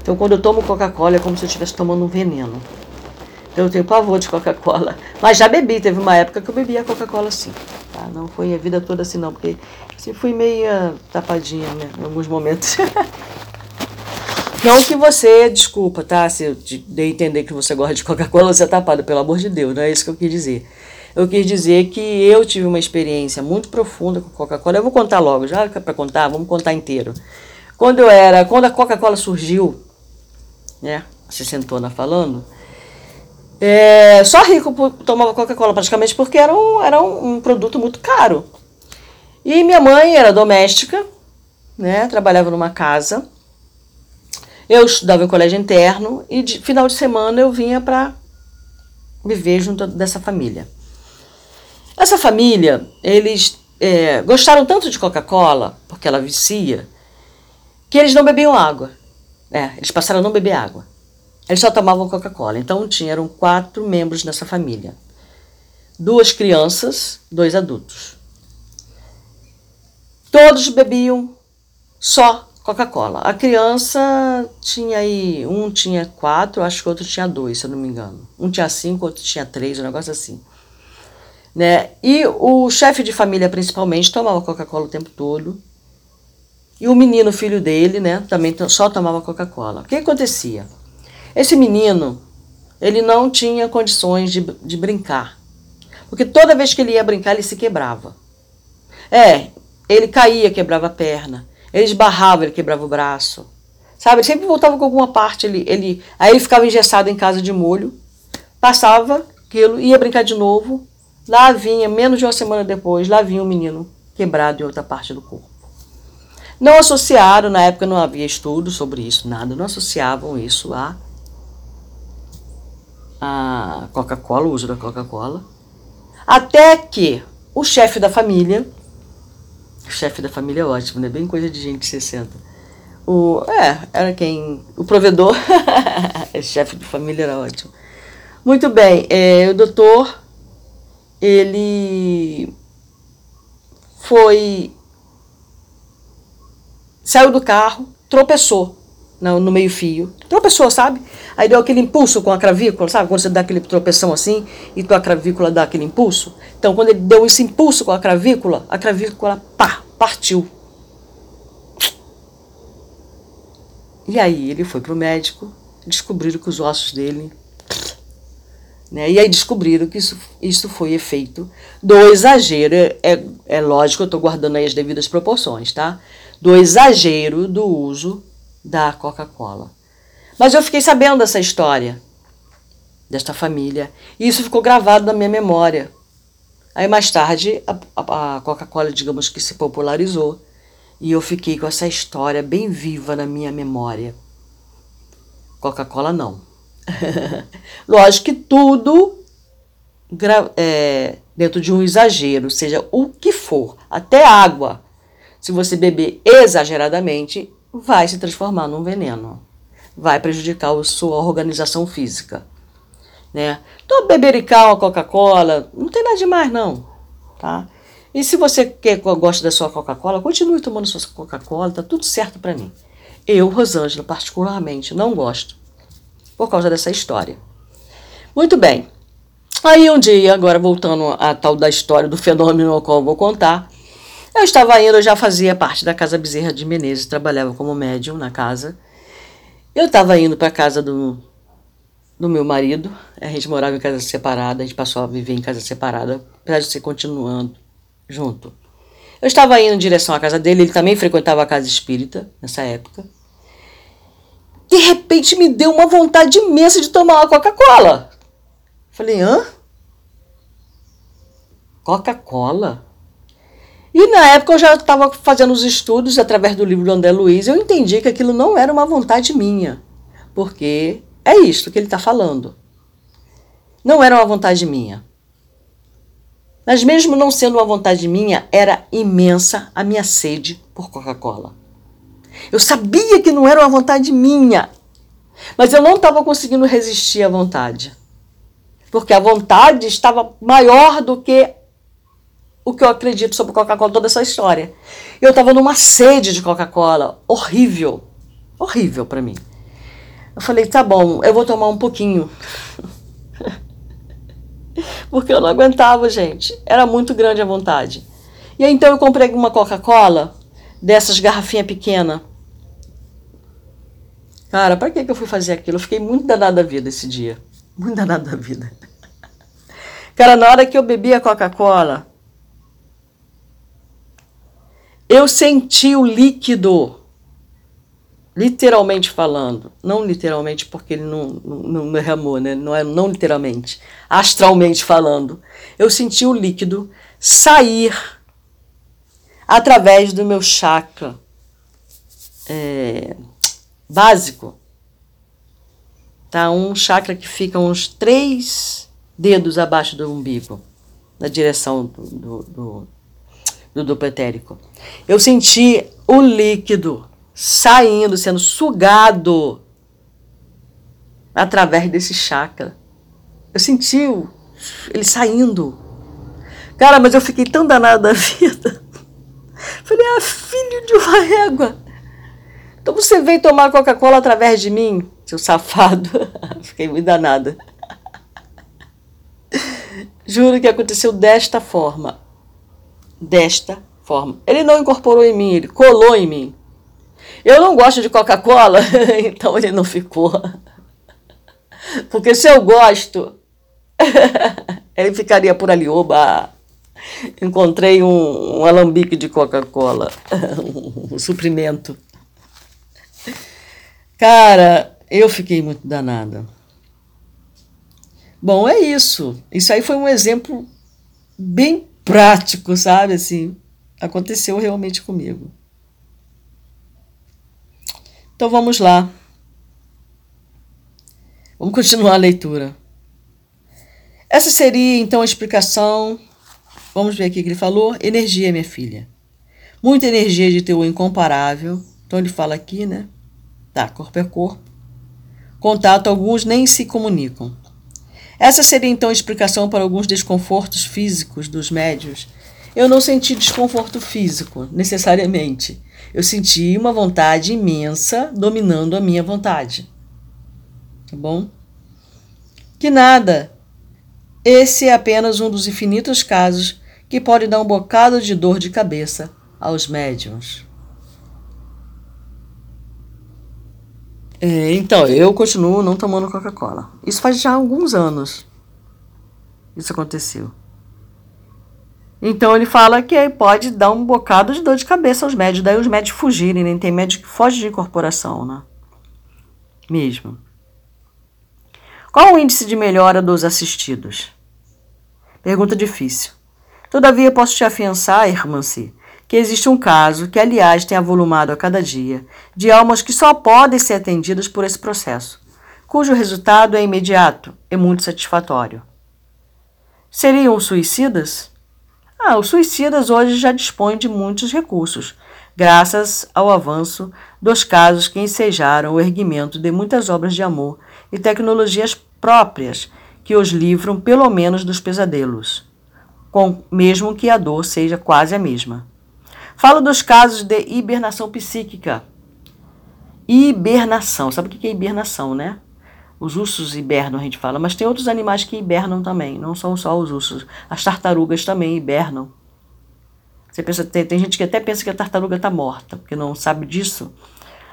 [SPEAKER 1] Então, quando eu tomo Coca-Cola, é como se eu estivesse tomando um veneno. Então, eu tenho pavor de Coca-Cola. Mas já bebi, teve uma época que eu bebia Coca-Cola sim. Tá? Não foi a vida toda assim, não, porque assim, fui meia tapadinha né, em alguns momentos. Não que você, desculpa, tá? Se eu dei entender que você gosta de Coca-Cola, você é tapado, pelo amor de Deus, não é isso que eu quis dizer. Eu quis dizer que eu tive uma experiência muito profunda com Coca-Cola. Eu vou contar logo, já é para contar, vamos contar inteiro. Quando eu era, quando a Coca-Cola surgiu, né? Se sentona falando, é, só rico tomava Coca-Cola praticamente porque era, um, era um, um, produto muito caro. E minha mãe era doméstica, né? Trabalhava numa casa. Eu estudava em colégio interno e de final de semana eu vinha para viver junto dessa família. Essa família, eles é, gostaram tanto de Coca-Cola, porque ela vicia, que eles não bebiam água. É, eles passaram a não beber água. Eles só tomavam Coca-Cola. Então tinham quatro membros nessa família: duas crianças, dois adultos. Todos bebiam só Coca-Cola. A criança tinha aí, um tinha quatro, acho que outro tinha dois, se eu não me engano. Um tinha cinco, outro tinha três, um negócio assim. Né? E o chefe de família, principalmente, tomava Coca-Cola o tempo todo. E o menino, filho dele, né, também só tomava Coca-Cola. O que acontecia? Esse menino, ele não tinha condições de, de brincar. Porque toda vez que ele ia brincar, ele se quebrava. É, ele caía, quebrava a perna. Ele esbarrava, ele quebrava o braço. Sabe, ele sempre voltava com alguma parte. Ele, ele, aí ele ficava engessado em casa de molho, passava aquilo, ia brincar de novo, Lá vinha, menos de uma semana depois, lá vinha um menino quebrado em outra parte do corpo. Não associaram, na época não havia estudo sobre isso, nada, não associavam isso a, a Coca-Cola, o uso da Coca-Cola. Até que o chefe da família, chefe da família é ótimo, né? Bem coisa de gente de 60. O, é, era quem. O provedor, chefe de família era ótimo. Muito bem, é, o doutor ele foi saiu do carro, tropeçou no, no meio-fio. Tropeçou, sabe? Aí deu aquele impulso com a cravícula, sabe? Quando você dá aquele tropeção assim e tua cravícula dá aquele impulso. Então, quando ele deu esse impulso com a cravícula, a cravícula, pá, partiu. E aí ele foi pro médico, descobriram que os ossos dele Né? E aí descobriram que isso, isso foi efeito do exagero. É, é lógico, eu estou guardando aí as devidas proporções, tá? Do exagero do uso da Coca-Cola. Mas eu fiquei sabendo dessa história, desta família, e isso ficou gravado na minha memória. Aí mais tarde a, a Coca-Cola, digamos que se popularizou, e eu fiquei com essa história bem viva na minha memória. Coca-Cola não. Lógico que tudo é, dentro de um exagero, seja o que for, até água, se você beber exageradamente, vai se transformar num veneno. Vai prejudicar a sua organização física. Né? Então, beberical, Coca-Cola, não tem nada demais, não. Tá? E se você quer, gosta da sua Coca-Cola, continue tomando sua Coca-Cola, tá tudo certo para mim. Eu, Rosângela, particularmente, não gosto por causa dessa história. Muito bem. Aí um dia, agora voltando à tal da história do fenômeno ao qual eu vou contar, eu estava indo, eu já fazia parte da Casa Bezerra de Menezes, trabalhava como médium na casa. Eu estava indo para a casa do, do meu marido, a gente morava em casa separada, a gente passou a viver em casa separada, apesar de ser continuando junto. Eu estava indo em direção à casa dele, ele também frequentava a casa espírita nessa época de repente me deu uma vontade imensa de tomar uma Coca-Cola. Falei, hã? Coca-Cola? E na época eu já estava fazendo os estudos através do livro do André Luiz, eu entendi que aquilo não era uma vontade minha, porque é isto que ele está falando. Não era uma vontade minha. Mas mesmo não sendo uma vontade minha, era imensa a minha sede por Coca-Cola. Eu sabia que não era uma vontade minha, mas eu não estava conseguindo resistir à vontade. Porque a vontade estava maior do que o que eu acredito sobre Coca-Cola, toda essa história. Eu estava numa sede de Coca-Cola, horrível, horrível para mim. Eu falei, tá bom, eu vou tomar um pouquinho. Porque eu não aguentava, gente. Era muito grande a vontade. E aí, então eu comprei uma Coca-Cola, dessas garrafinhas pequenas. Cara, para que, que eu fui fazer aquilo? Eu fiquei muito danada da vida esse dia. Muito danada da vida. Cara, na hora que eu bebi a Coca-Cola, eu senti o líquido, literalmente falando. Não literalmente, porque ele não, não, derramou, né? Não, é, não literalmente. Astralmente falando. Eu senti o líquido sair através do meu chakra. É, básico, tá? Um chakra que fica uns três dedos abaixo do umbigo, na direção do, do, do, do duplo etérico. Eu senti o líquido saindo, sendo sugado através desse chakra. Eu senti ele saindo. Cara, mas eu fiquei tão danada da vida. Falei, ah, filho de uma régua. Então você veio tomar Coca-Cola através de mim, seu safado. Fiquei muito danada. Juro que aconteceu desta forma. Desta forma. Ele não incorporou em mim, ele colou em mim. Eu não gosto de Coca-Cola, então ele não ficou. Porque se eu gosto, ele ficaria por ali. Oba! Encontrei um, um alambique de Coca-Cola, um suprimento. Cara, eu fiquei muito danada. Bom, é isso. Isso aí foi um exemplo bem prático, sabe? Assim, aconteceu realmente comigo. Então vamos lá. Vamos continuar a leitura. Essa seria então a explicação. Vamos ver aqui que ele falou. Energia, minha filha. Muita energia de teu incomparável. Então ele fala aqui, né? Tá, corpo é corpo. Contato, alguns nem se comunicam. Essa seria então a explicação para alguns desconfortos físicos dos médios. Eu não senti desconforto físico, necessariamente. Eu senti uma vontade imensa dominando a minha vontade. Tá bom? Que nada. Esse é apenas um dos infinitos casos que pode dar um bocado de dor de cabeça aos médiums. É, então, eu continuo não tomando Coca-Cola. Isso faz já alguns anos. isso aconteceu. Então ele fala que aí pode dar um bocado de dor de cabeça aos médicos, daí os médicos fugirem, nem tem médico que foge de incorporação, né? Mesmo. Qual o índice de melhora dos assistidos? Pergunta difícil. Todavia posso te afiançar, irmã-se, que existe um caso, que aliás tem avolumado a cada dia, de almas que só podem ser atendidas por esse processo, cujo resultado é imediato e muito satisfatório. Seriam suicidas? Ah, os suicidas hoje já dispõem de muitos recursos, graças ao avanço dos casos que ensejaram o erguimento de muitas obras de amor e tecnologias próprias que os livram pelo menos dos pesadelos, com, mesmo que a dor seja quase a mesma. Falo dos casos de hibernação psíquica. Hibernação, sabe o que é hibernação, né? Os ursos hibernam, a gente fala, mas tem outros animais que hibernam também, não são só os ursos. As tartarugas também hibernam. Você pensa, tem, tem gente que até pensa que a tartaruga está morta, porque não sabe disso.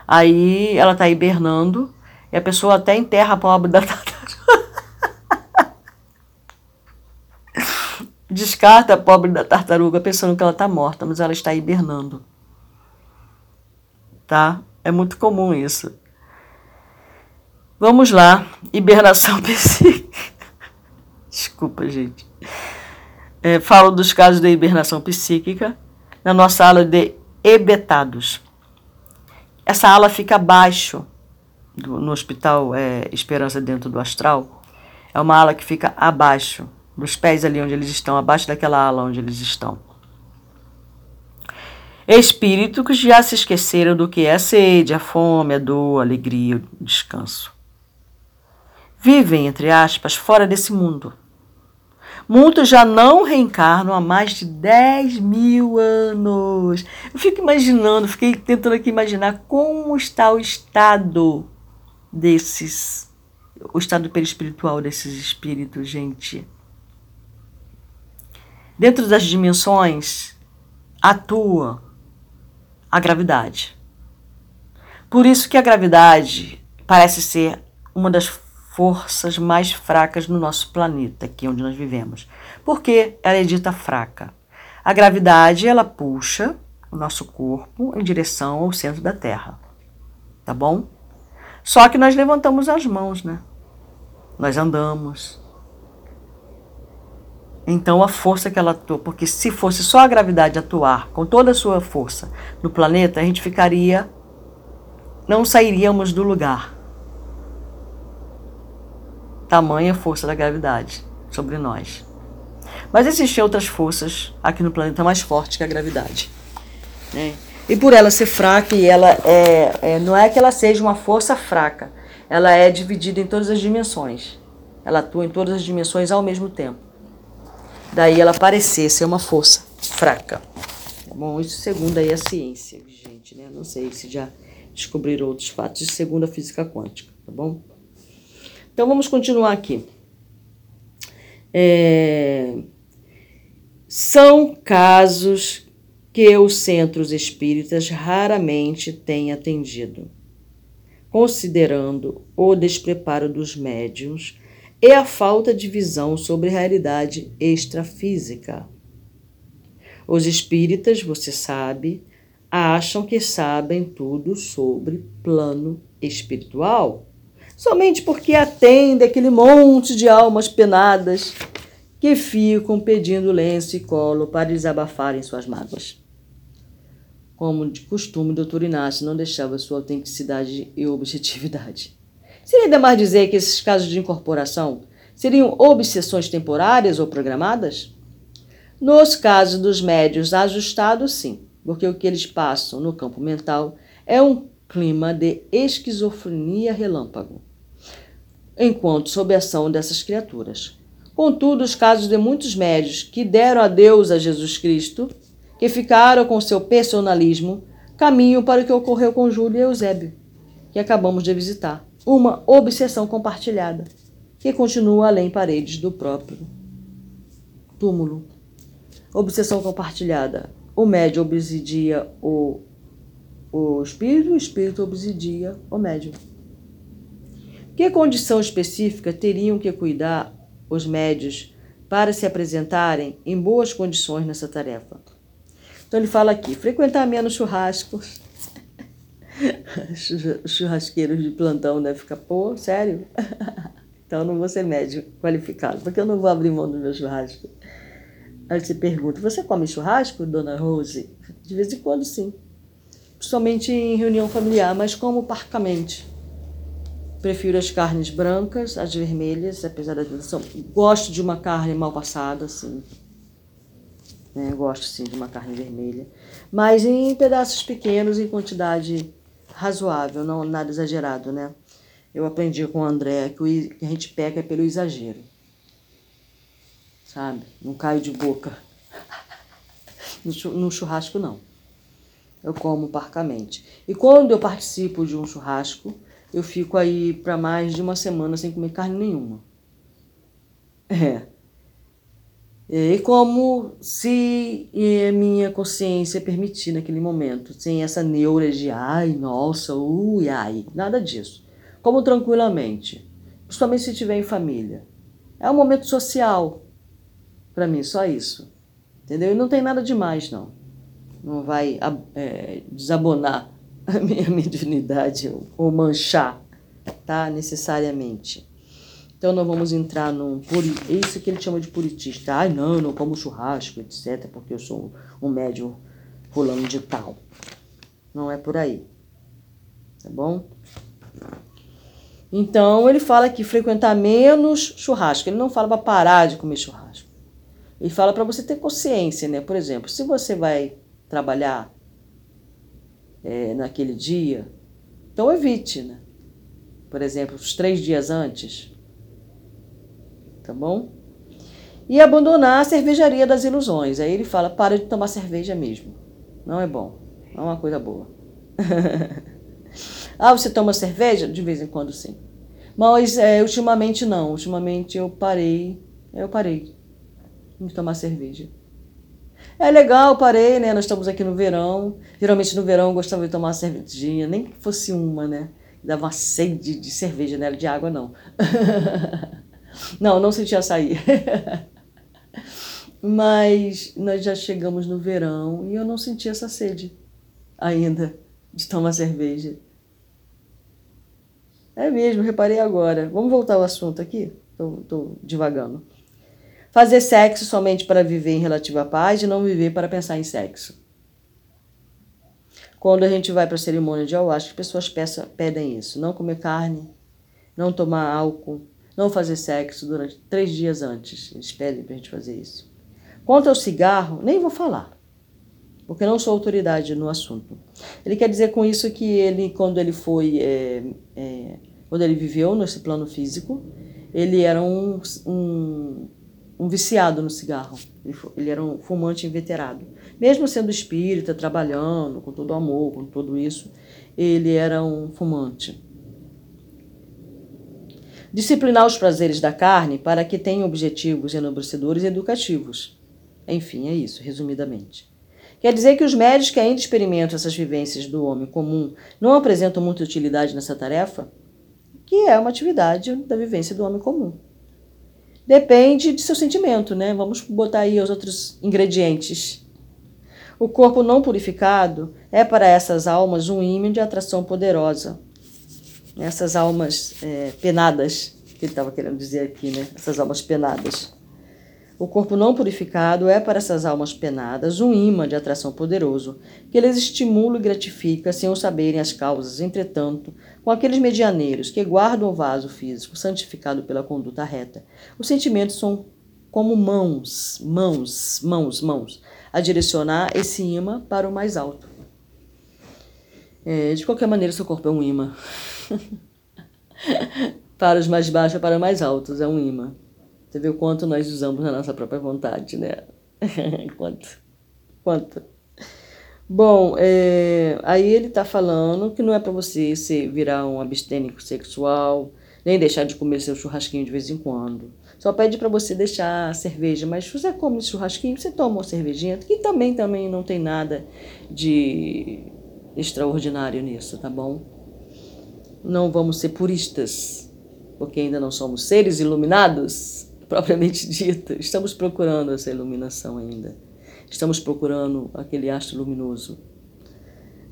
[SPEAKER 1] Aí ela está hibernando e a pessoa até enterra a pobre da tartaruga. Descarta a pobre da tartaruga pensando que ela está morta, mas ela está hibernando. Tá? É muito comum isso. Vamos lá, hibernação psíquica. Desculpa, gente. É, falo dos casos de hibernação psíquica na nossa aula de ebetados. Essa ala fica abaixo do, no Hospital é, Esperança Dentro do Astral. É uma ala que fica abaixo, dos pés ali onde eles estão, abaixo daquela ala onde eles estão. Espíritos que já se esqueceram do que é a sede, a fome, a dor, a alegria, o descanso vivem, entre aspas, fora desse mundo. Muitos já não reencarnam há mais de 10 mil anos. Eu fico imaginando, fiquei tentando aqui imaginar como está o estado desses, o estado perispiritual desses espíritos, gente. Dentro das dimensões atua a gravidade. Por isso que a gravidade parece ser uma das forças mais fracas no nosso planeta, aqui onde nós vivemos. Porque ela é dita fraca. A gravidade, ela puxa o nosso corpo em direção ao centro da Terra. Tá bom? Só que nós levantamos as mãos, né? Nós andamos. Então a força que ela atua, porque se fosse só a gravidade atuar com toda a sua força no planeta, a gente ficaria não sairíamos do lugar tamanha força da gravidade sobre nós. Mas existem outras forças aqui no planeta mais fortes que a gravidade. Né? E por ela ser fraca, e ela é, é, não é que ela seja uma força fraca, ela é dividida em todas as dimensões. Ela atua em todas as dimensões ao mesmo tempo. Daí ela parecer ser uma força fraca. Tá bom, isso segundo aí a ciência, gente, né? Não sei se já descobriram outros fatos, segundo a física quântica, tá bom? Então vamos continuar aqui. É, são casos que os centros espíritas raramente têm atendido, considerando o despreparo dos médiums e a falta de visão sobre realidade extrafísica. Os espíritas, você sabe, acham que sabem tudo sobre plano espiritual somente porque atende aquele monte de almas penadas que ficam pedindo lenço e colo para desabafarem suas mágoas. Como de costume, o doutor Inácio não deixava sua autenticidade e objetividade. Seria demais dizer que esses casos de incorporação seriam obsessões temporárias ou programadas? Nos casos dos médios ajustados, sim, porque o que eles passam no campo mental é um clima de esquizofrenia relâmpago, enquanto sob a ação dessas criaturas. Contudo, os casos de muitos médios que deram adeus a Jesus Cristo, que ficaram com seu personalismo, caminham para o que ocorreu com Júlio e Eusébio, que acabamos de visitar, uma obsessão compartilhada, que continua além paredes do próprio túmulo. Obsessão compartilhada. O médio obsidia o o espírito, o espírito obsidia o médium. Que condição específica teriam que cuidar os médios para se apresentarem em boas condições nessa tarefa. Então ele fala aqui: frequentar menos churrascos. Churrasqueiros de plantão devem ficar, pô, sério? Então eu não vou ser médico qualificado, porque eu não vou abrir mão do meu churrasco. Aí você pergunta: você come churrasco, dona Rose? De vez em quando, sim. Principalmente em reunião familiar, mas como parcamente. Prefiro as carnes brancas, as vermelhas, apesar da são. Gosto de uma carne mal passada, sim. Né? Gosto sim de uma carne vermelha. Mas em pedaços pequenos, em quantidade razoável, não nada exagerado, né? Eu aprendi com o André que a gente pega pelo exagero. Sabe? Não caio de boca. No churrasco, não. Eu como parcamente. E quando eu participo de um churrasco, eu fico aí para mais de uma semana sem comer carne nenhuma. É. E como se a minha consciência permitir naquele momento, sem essa neura de ai, nossa, ui, ai, nada disso. Como tranquilamente, principalmente se estiver em família. É um momento social para mim, só isso. Entendeu? E não tem nada demais, não. Não vai é, desabonar a minha mediunidade ou manchar, tá? Necessariamente. Então não vamos entrar num puri, isso que ele chama de puritista. Ai, não, não como churrasco, etc, porque eu sou um médium fulano de tal. Não é por aí. Tá bom? Então ele fala que frequentar menos churrasco. Ele não fala para parar de comer churrasco. Ele fala para você ter consciência, né? Por exemplo, se você vai trabalhar é, naquele dia, então evite, né? Por exemplo, os três dias antes, tá bom? E abandonar a cervejaria das ilusões. Aí ele fala: para de tomar cerveja mesmo. Não é bom. Não é uma coisa boa. ah, você toma cerveja? De vez em quando sim. Mas é, ultimamente não. Ultimamente eu parei. Eu parei de tomar cerveja. É legal, parei, né? Nós estamos aqui no verão. Geralmente no verão eu gostava de tomar uma cervejinha, nem que fosse uma, né? Dava uma sede de cerveja, não era de água, não. não, não sentia sair. Mas nós já chegamos no verão e eu não senti essa sede ainda de tomar cerveja. É mesmo, reparei agora. Vamos voltar ao assunto aqui? Estou divagando. Fazer sexo somente para viver em relativa paz e não viver para pensar em sexo. Quando a gente vai para a cerimônia de ayahuasca, as pessoas peçam, pedem isso: não comer carne, não tomar álcool, não fazer sexo durante três dias antes. Eles pedem para a gente fazer isso. Quanto ao cigarro, nem vou falar, porque não sou autoridade no assunto. Ele quer dizer com isso que ele, quando ele foi, é, é, quando ele viveu nesse plano físico, ele era um, um um viciado no cigarro. Ele, ele era um fumante inveterado. Mesmo sendo espírita, trabalhando com todo amor, com tudo isso, ele era um fumante. Disciplinar os prazeres da carne para que tenham objetivos enobrecedores e educativos. Enfim, é isso, resumidamente. Quer dizer que os médios que ainda experimentam essas vivências do homem comum não apresentam muita utilidade nessa tarefa? Que é uma atividade da vivência do homem comum. Depende de seu sentimento, né? Vamos botar aí os outros ingredientes. O corpo não purificado é para essas almas um ímã de atração poderosa. Essas almas é, penadas, que ele estava querendo dizer aqui, né? Essas almas penadas. O corpo não purificado é para essas almas penadas um imã de atração poderoso, que eles estimula e gratifica sem o saberem as causas. Entretanto, com aqueles medianeiros que guardam o vaso físico santificado pela conduta reta, os sentimentos são como mãos, mãos, mãos, mãos, a direcionar esse imã para o mais alto. É, de qualquer maneira, seu corpo é um imã. para os mais baixos, para os mais altos, é um imã. Você vê o quanto nós usamos na nossa própria vontade, né? quanto? Quanto? Bom, é, aí ele está falando que não é para você se virar um abstênico sexual, nem deixar de comer seu churrasquinho de vez em quando. Só pede para você deixar a cerveja, mas você come churrasquinho, você toma uma cervejinha, que também também não tem nada de extraordinário nisso, tá bom? Não vamos ser puristas, porque ainda não somos seres iluminados. propriamente dita. Estamos procurando essa iluminação ainda. Estamos procurando aquele astro luminoso,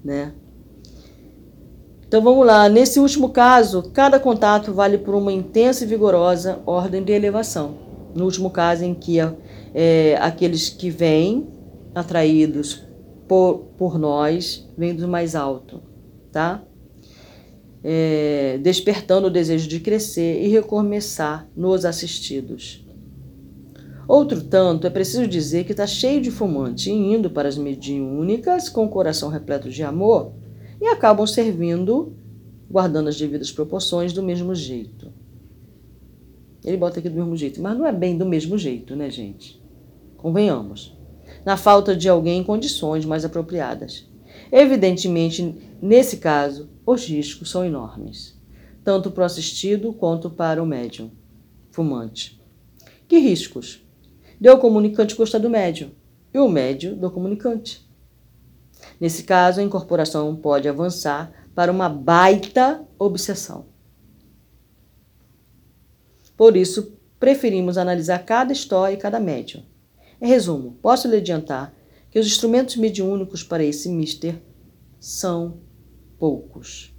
[SPEAKER 1] né? Então vamos lá. Nesse último caso, cada contato vale por uma intensa e vigorosa ordem de elevação. No último caso, em que é, aqueles que vêm atraídos por, por nós vêm do mais alto, tá? É, despertando o desejo de crescer e recomeçar nos assistidos. Outro tanto, é preciso dizer que está cheio de fumante indo para as mediúnicas com o coração repleto de amor e acabam servindo, guardando as devidas proporções, do mesmo jeito. Ele bota aqui do mesmo jeito, mas não é bem do mesmo jeito, né, gente? Convenhamos. Na falta de alguém em condições mais apropriadas. Evidentemente, nesse caso, os riscos são enormes, tanto para o assistido quanto para o médium fumante. Que riscos? Deu comunicante gosta do médium e o médium do comunicante. Nesse caso, a incorporação pode avançar para uma baita obsessão. Por isso, preferimos analisar cada história e cada médium. Em resumo, posso lhe adiantar que os instrumentos mediúnicos para esse mister são poucos.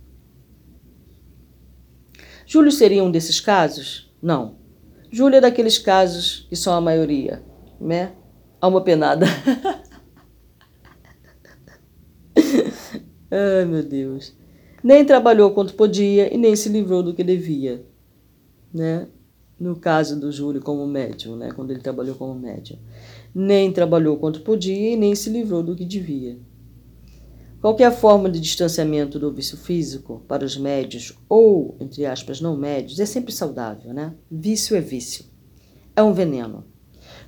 [SPEAKER 1] Júlio seria um desses casos? Não. Júlio é daqueles casos que são a maioria, né? Alma penada. Ai, meu Deus. Nem trabalhou quanto podia e nem se livrou do que devia, né? No caso do Júlio como médium, né? Quando ele trabalhou como médium. Nem trabalhou quanto podia e nem se livrou do que devia. Qualquer forma de distanciamento do vício físico para os médios ou, entre aspas, não médios, é sempre saudável, né? Vício é vício. É um veneno.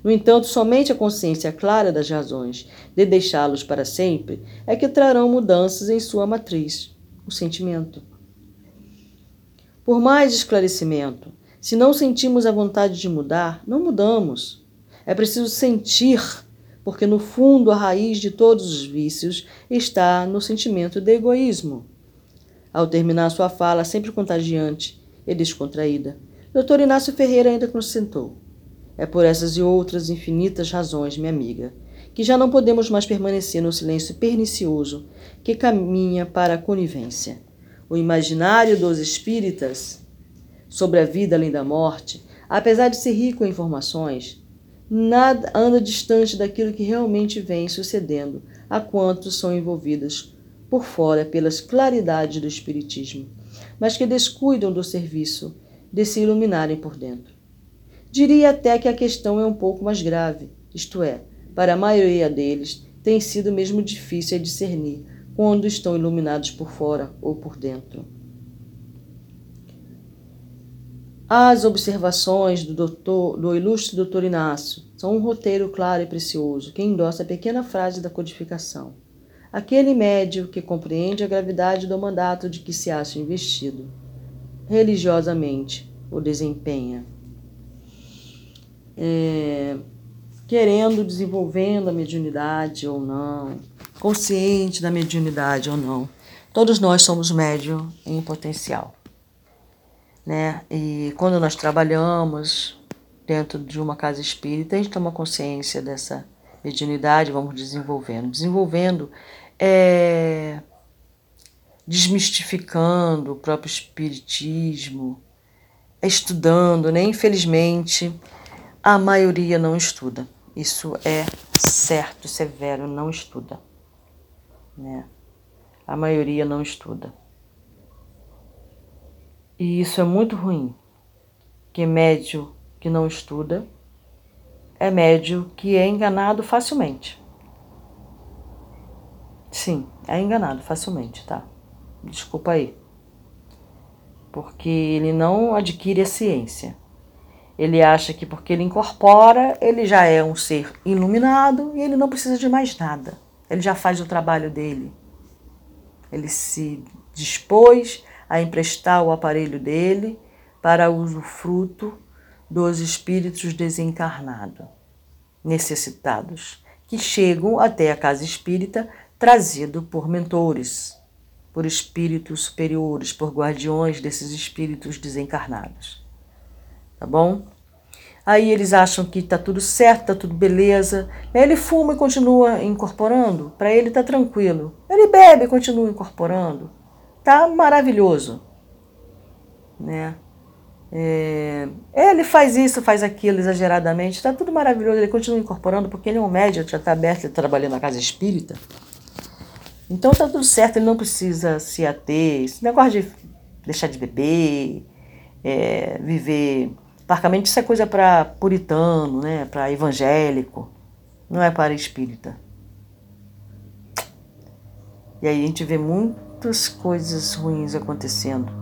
[SPEAKER 1] No entanto, somente a consciência clara das razões de deixá-los para sempre é que trarão mudanças em sua matriz, o sentimento. Por mais esclarecimento, se não sentimos a vontade de mudar, não mudamos. É preciso sentir, porque no fundo a raiz de todos os vícios está no sentimento de egoísmo. Ao terminar sua fala, sempre contagiante e descontraída, Dr. Inácio Ferreira ainda acrescentou: é por essas e outras infinitas razões, minha amiga, que já não podemos mais permanecer no silêncio pernicioso que caminha para a conivência. O imaginário dos espíritas sobre a vida além da morte, apesar de ser rico em informações, nada anda distante daquilo que realmente vem sucedendo a quantos são envolvidos por fora pelas claridades do Espiritismo, mas que descuidam do serviço de se iluminarem por dentro. Diria até que a questão é um pouco mais grave, isto é, para a maioria deles tem sido mesmo difícil discernir quando estão iluminados por fora ou por dentro. As observações do, doutor, do ilustre doutor Inácio são um roteiro claro e precioso que endossa a pequena frase da codificação. Aquele médio que compreende a gravidade do mandato de que se acha investido, religiosamente o desempenha é, querendo, desenvolvendo a mediunidade ou não, consciente da mediunidade ou não. Todos nós somos médium em potencial. Né? E quando nós trabalhamos dentro de uma casa espírita, a gente toma consciência dessa mediunidade, vamos desenvolvendo. Desenvolvendo é, desmistificando o próprio espiritismo, estudando, né? Infelizmente, a maioria não estuda. Isso é certo, severo, não estuda. Né? A maioria não estuda. E isso é muito ruim. Que médio que não estuda é médio que é enganado facilmente. Sim, é enganado facilmente, tá? Desculpa aí. Porque ele não adquire a ciência. Ele acha que porque ele incorpora, ele já é um ser iluminado e ele não precisa de mais nada. Ele já faz o trabalho dele. Ele se dispôs a emprestar o aparelho dele para uso fruto dos espíritos desencarnados, necessitados, que chegam até a casa espírita trazido por mentores, por espíritos superiores, por guardiões desses espíritos desencarnados tá bom? Aí eles acham que tá tudo certo, tá tudo beleza. Aí ele fuma e continua incorporando. Para ele tá tranquilo. Ele bebe e continua incorporando. Tá maravilhoso, né? É, ele faz isso, faz aquilo exageradamente, está tudo maravilhoso, ele continua incorporando, porque ele é um médico, já está aberto, ele tá trabalhando na casa espírita. Então está tudo certo, ele não precisa se ater. Esse negócio de deixar de beber, é, viver Parcamente isso é coisa para puritano, né? para evangélico, não é para espírita. E aí a gente vê muitas coisas ruins acontecendo.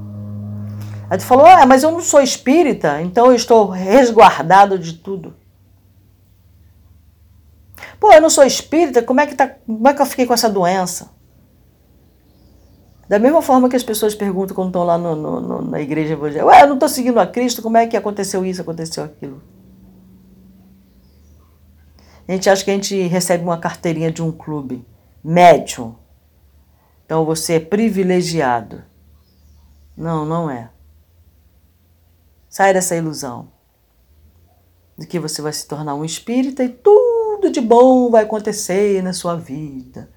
[SPEAKER 1] Aí tu falou, ah, mas eu não sou espírita, então eu estou resguardado de tudo. Pô, eu não sou espírita, como é que, tá, como é que eu fiquei com essa doença? Da mesma forma que as pessoas perguntam quando estão lá no, no, no, na igreja evangélica, ué, eu não estou seguindo a Cristo, como é que aconteceu isso, aconteceu aquilo? A gente acha que a gente recebe uma carteirinha de um clube, médium. Então você é privilegiado. Não, não é. Sai dessa ilusão de que você vai se tornar um espírita e tudo de bom vai acontecer na sua vida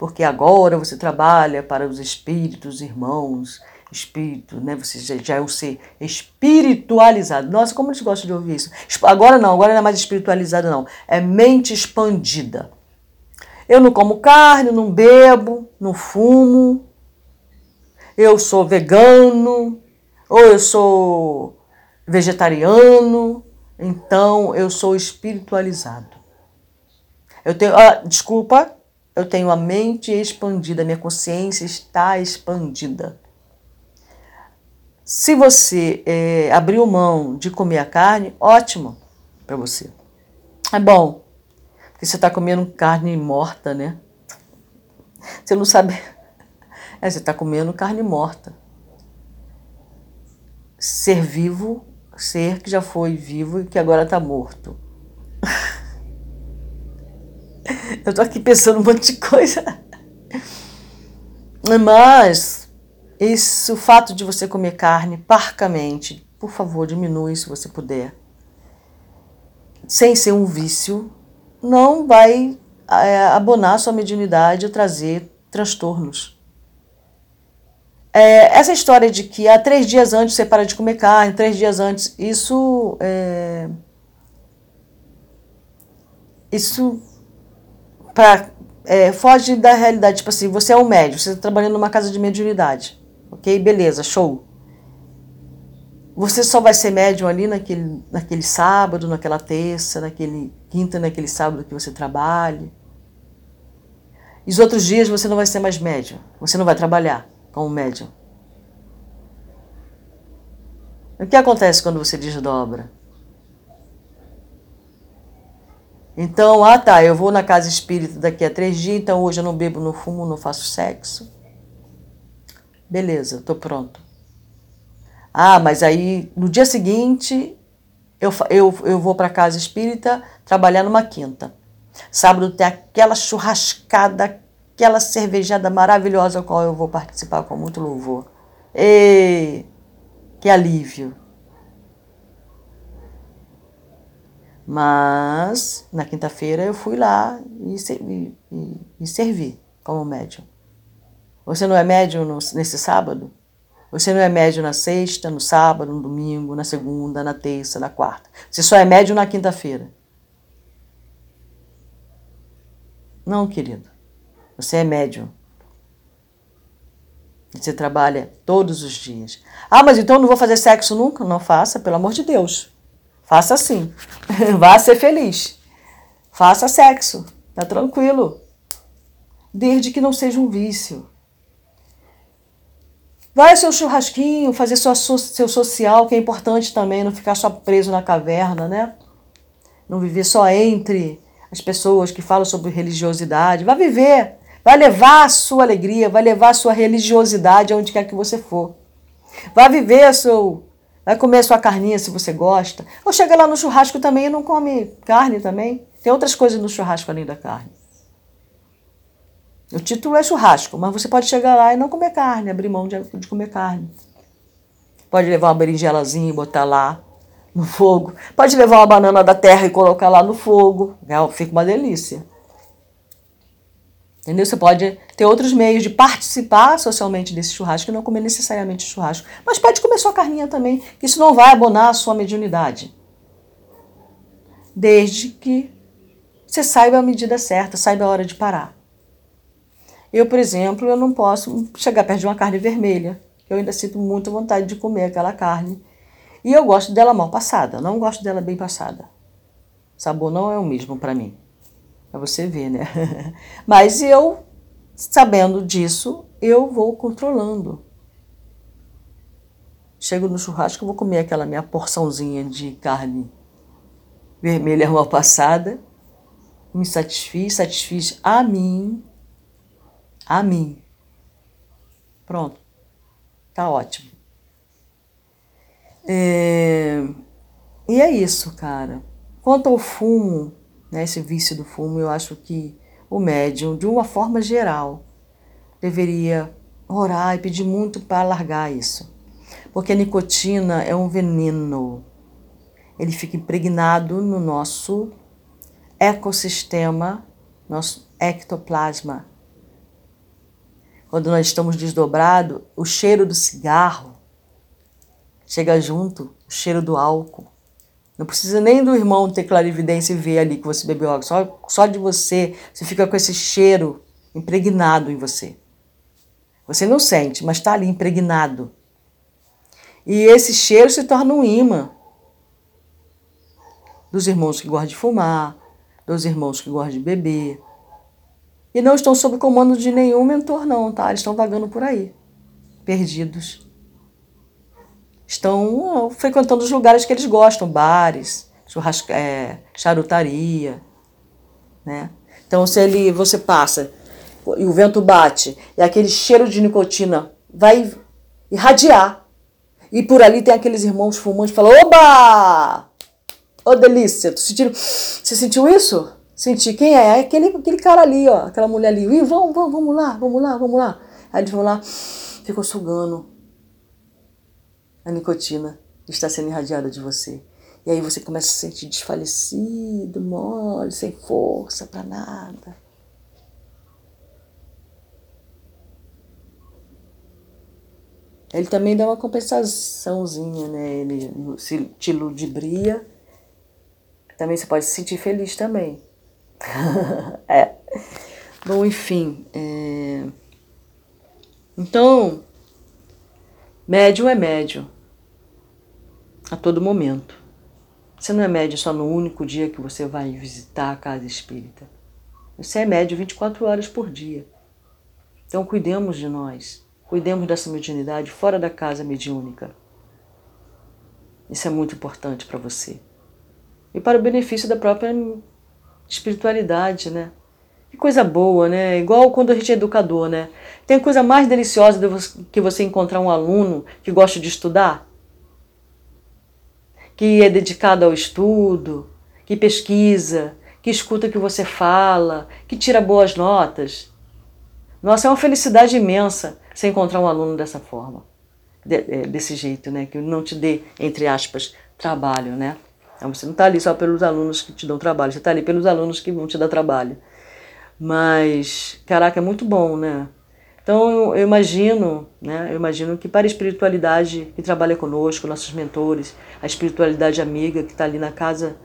[SPEAKER 1] porque agora você trabalha para os espíritos, irmãos, espírito, né? Você já, já é um ser espiritualizado. Nossa, como eles gostam de ouvir isso. Agora não, agora não é mais espiritualizado, não. É mente expandida. Eu não como carne, não bebo, não fumo. Eu sou vegano, ou eu sou vegetariano, então eu sou espiritualizado. Eu tenho, ah, desculpa, eu tenho a mente expandida, minha consciência está expandida. Se você é, abriu mão de comer a carne, ótimo para você. É bom, porque você está comendo carne morta, né? Você não sabe. É, você está comendo carne morta. Ser vivo, ser que já foi vivo e que agora está morto. Eu tô aqui pensando um monte de coisa. Mas esse, o fato de você comer carne parcamente, por favor, diminui se você puder. Sem ser um vício, não vai é, abonar sua mediunidade e trazer transtornos. É, essa história de que há três dias antes você para de comer carne, três dias antes, isso é, isso para é, foge da realidade. Tipo assim, você é um médium, você está trabalhando numa casa de mediunidade. Ok? Beleza, show. Você só vai ser médium ali naquele, naquele sábado, naquela terça, naquele quinta, naquele sábado que você trabalhe. E os outros dias você não vai ser mais médium. Você não vai trabalhar como médium. O que acontece quando você desdobra? Então, ah tá, eu vou na casa espírita daqui a três dias, então hoje eu não bebo, não fumo, não faço sexo. Beleza, tô pronto. Ah, mas aí no dia seguinte eu, eu, eu vou para casa espírita trabalhar numa quinta. Sábado tem aquela churrascada, aquela cervejada maravilhosa, a qual eu vou participar com muito louvor. E que alívio! Mas na quinta-feira eu fui lá e, e, e, e, servi como médium. Você não é médium no, nesse sábado? Você não é médium na sexta, no sábado, no domingo, na segunda, na terça, na quarta. Você só é médium na quinta-feira. Não, querido. Você é médium. Você trabalha todos os dias. Ah, mas então não vou fazer sexo nunca? Não faça, pelo amor de Deus. Faça assim. Vá ser feliz. Faça sexo. Tá tranquilo. Desde que não seja um vício. Vai ao seu churrasquinho, fazer sua, seu social, que é importante também, não ficar só preso na caverna, né? Não viver só entre as pessoas que falam sobre religiosidade. Vai viver, vai levar a sua alegria, vai levar a sua religiosidade aonde quer que você for. Vai viver seu Vai comer a sua carninha se você gosta. Ou chega lá no churrasco também e não come carne também. Tem outras coisas no churrasco além da carne. O título é churrasco, mas você pode chegar lá e não comer carne, abrir mão de, de comer carne. Pode levar uma berinjelazinha e botar lá. no fogo. Pode levar uma banana da terra e colocar lá no fogo. É, fica uma delícia. Entendeu? Você pode ter outros meios de participar socialmente desse churrasco e não comer necessariamente churrasco. Mas pode comer sua carninha também, que isso não vai abonar a sua mediunidade. Desde que você saiba a medida certa, saiba a hora de parar. Eu, por exemplo, eu não posso chegar perto de uma carne vermelha. Eu ainda sinto muita vontade de comer aquela carne. E eu gosto dela mal passada, não gosto dela bem passada. O sabor não é o mesmo para mim. Para você ver, né? Mas eu, sabendo disso, eu vou controlando. Chego no churrasco, vou comer aquela minha porçãozinha de carne vermelha mal passada. Me satisfiz, satisfiz a mim. A mim. Pronto. Tá ótimo. É... E é isso, cara. Quanto ao fumo, né, esse vício do fumo, eu acho que o médium, de uma forma geral, deveria orar e pedir muito para largar isso. Porque a nicotina é um veneno. Ele fica impregnado no nosso ecossistema, nosso ectoplasma. Quando nós estamos desdobrados, o cheiro do cigarro chega junto, o cheiro do álcool. Não precisa nem do irmão ter clarividência e ver ali que você bebeu água. Só, só de você, você fica com esse cheiro impregnado em você. Você não sente, mas está ali impregnado. E esse cheiro se torna um imã dos irmãos que gostam de fumar, dos irmãos que gostam de beber. E não estão sob comando de nenhum mentor, não, tá? Eles estão vagando por aí, perdidos estão frequentando os lugares que eles gostam, bares, churrasca, é, charutaria, né? Então, se ele, você passa e o vento bate e aquele cheiro de nicotina vai irradiar. E por ali tem aqueles irmãos fumantes que falam: Oba! Ô, oh, delícia! Tu você sentiu isso? Senti. Quem é? É aquele, aquele cara ali, ó, aquela mulher ali. Ih, vamos, vamos, vamos lá, vamos lá, vamos lá. Aí eles vão lá, ficam sugando a nicotina está sendo irradiada de você. E aí você começa a se sentir desfalecido, mole, sem força para nada. Ele também dá uma compensaçãozinha, né? Ele se te ludibria. Também você pode se sentir feliz também. É. Bom, enfim. É... Então, Médium é médium a todo momento. Você não é médium só no único dia que você vai visitar a casa espírita. Você é médium 24 horas por dia. Então cuidemos de nós, cuidemos dessa mediunidade fora da casa mediúnica. Isso é muito importante para você. E para o benefício da própria espiritualidade, né? Que coisa boa, né? Igual quando a gente é educador, né? Tem coisa mais deliciosa que você encontrar um aluno que gosta de estudar? Que é dedicado ao estudo, que pesquisa, que escuta o que você fala, que tira boas notas. Nossa, é uma felicidade imensa você encontrar um aluno dessa forma, é, desse jeito, né? Que não te dê, entre aspas, trabalho, né? Então, você não está ali só pelos alunos que te dão trabalho, você está ali pelos alunos que vão te dar trabalho. Mas, caraca, é muito bom, né? Então eu imagino, né? Eu imagino que para a espiritualidade que trabalha conosco, nossos mentores, a espiritualidade amiga que está ali na casa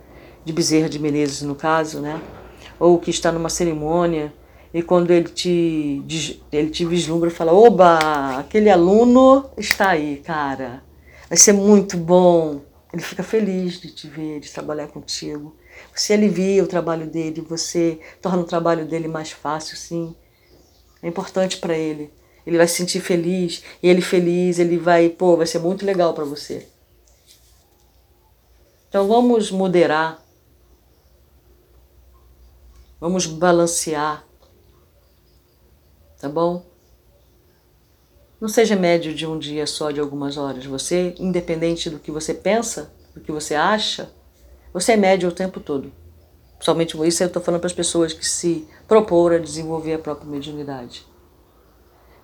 [SPEAKER 1] de Bezerra de Menezes, no caso, né? Ou que está numa cerimônia e quando ele te, ele te vislumbra fala: Oba, aquele aluno está aí, cara. Vai ser muito bom. Ele fica feliz de te ver, de trabalhar contigo. Você alivia o trabalho dele, você torna o trabalho dele mais fácil, sim. É importante para ele. Ele vai se sentir feliz, e ele feliz, ele vai, pô, vai ser muito legal para você. Então vamos moderar. Vamos balancear. Tá bom? Não seja médio de um dia só, de algumas horas. Você, independente do que você pensa, do que você acha, você é médio o tempo todo. Somente isso eu estou falando para as pessoas que se proporam a desenvolver a própria mediunidade.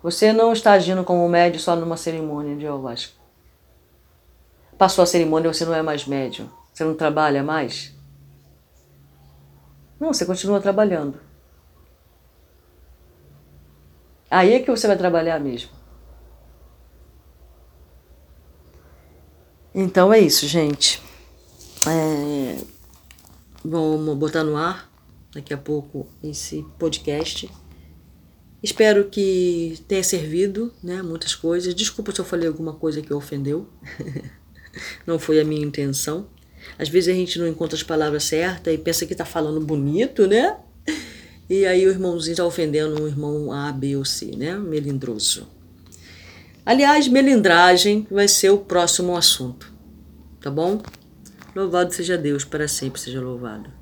[SPEAKER 1] Você não está agindo como médio só numa cerimônia de ayahuasca. passou a cerimônia você não é mais médium? Você não trabalha mais? Não, você continua trabalhando. Aí é que você vai trabalhar mesmo. Então é isso, gente. É... Vamos botar no ar daqui a pouco esse podcast. Espero que tenha servido, né? Muitas coisas. Desculpa se eu falei alguma coisa que ofendeu. não foi a minha intenção. Às vezes a gente não encontra as palavras certas e pensa que está falando bonito, né? E aí o irmãozinho está ofendendo um irmão A, B ou C, né? Melindroso. Aliás, melindragem vai ser o próximo assunto, tá bom? Louvado seja Deus, para sempre seja louvado.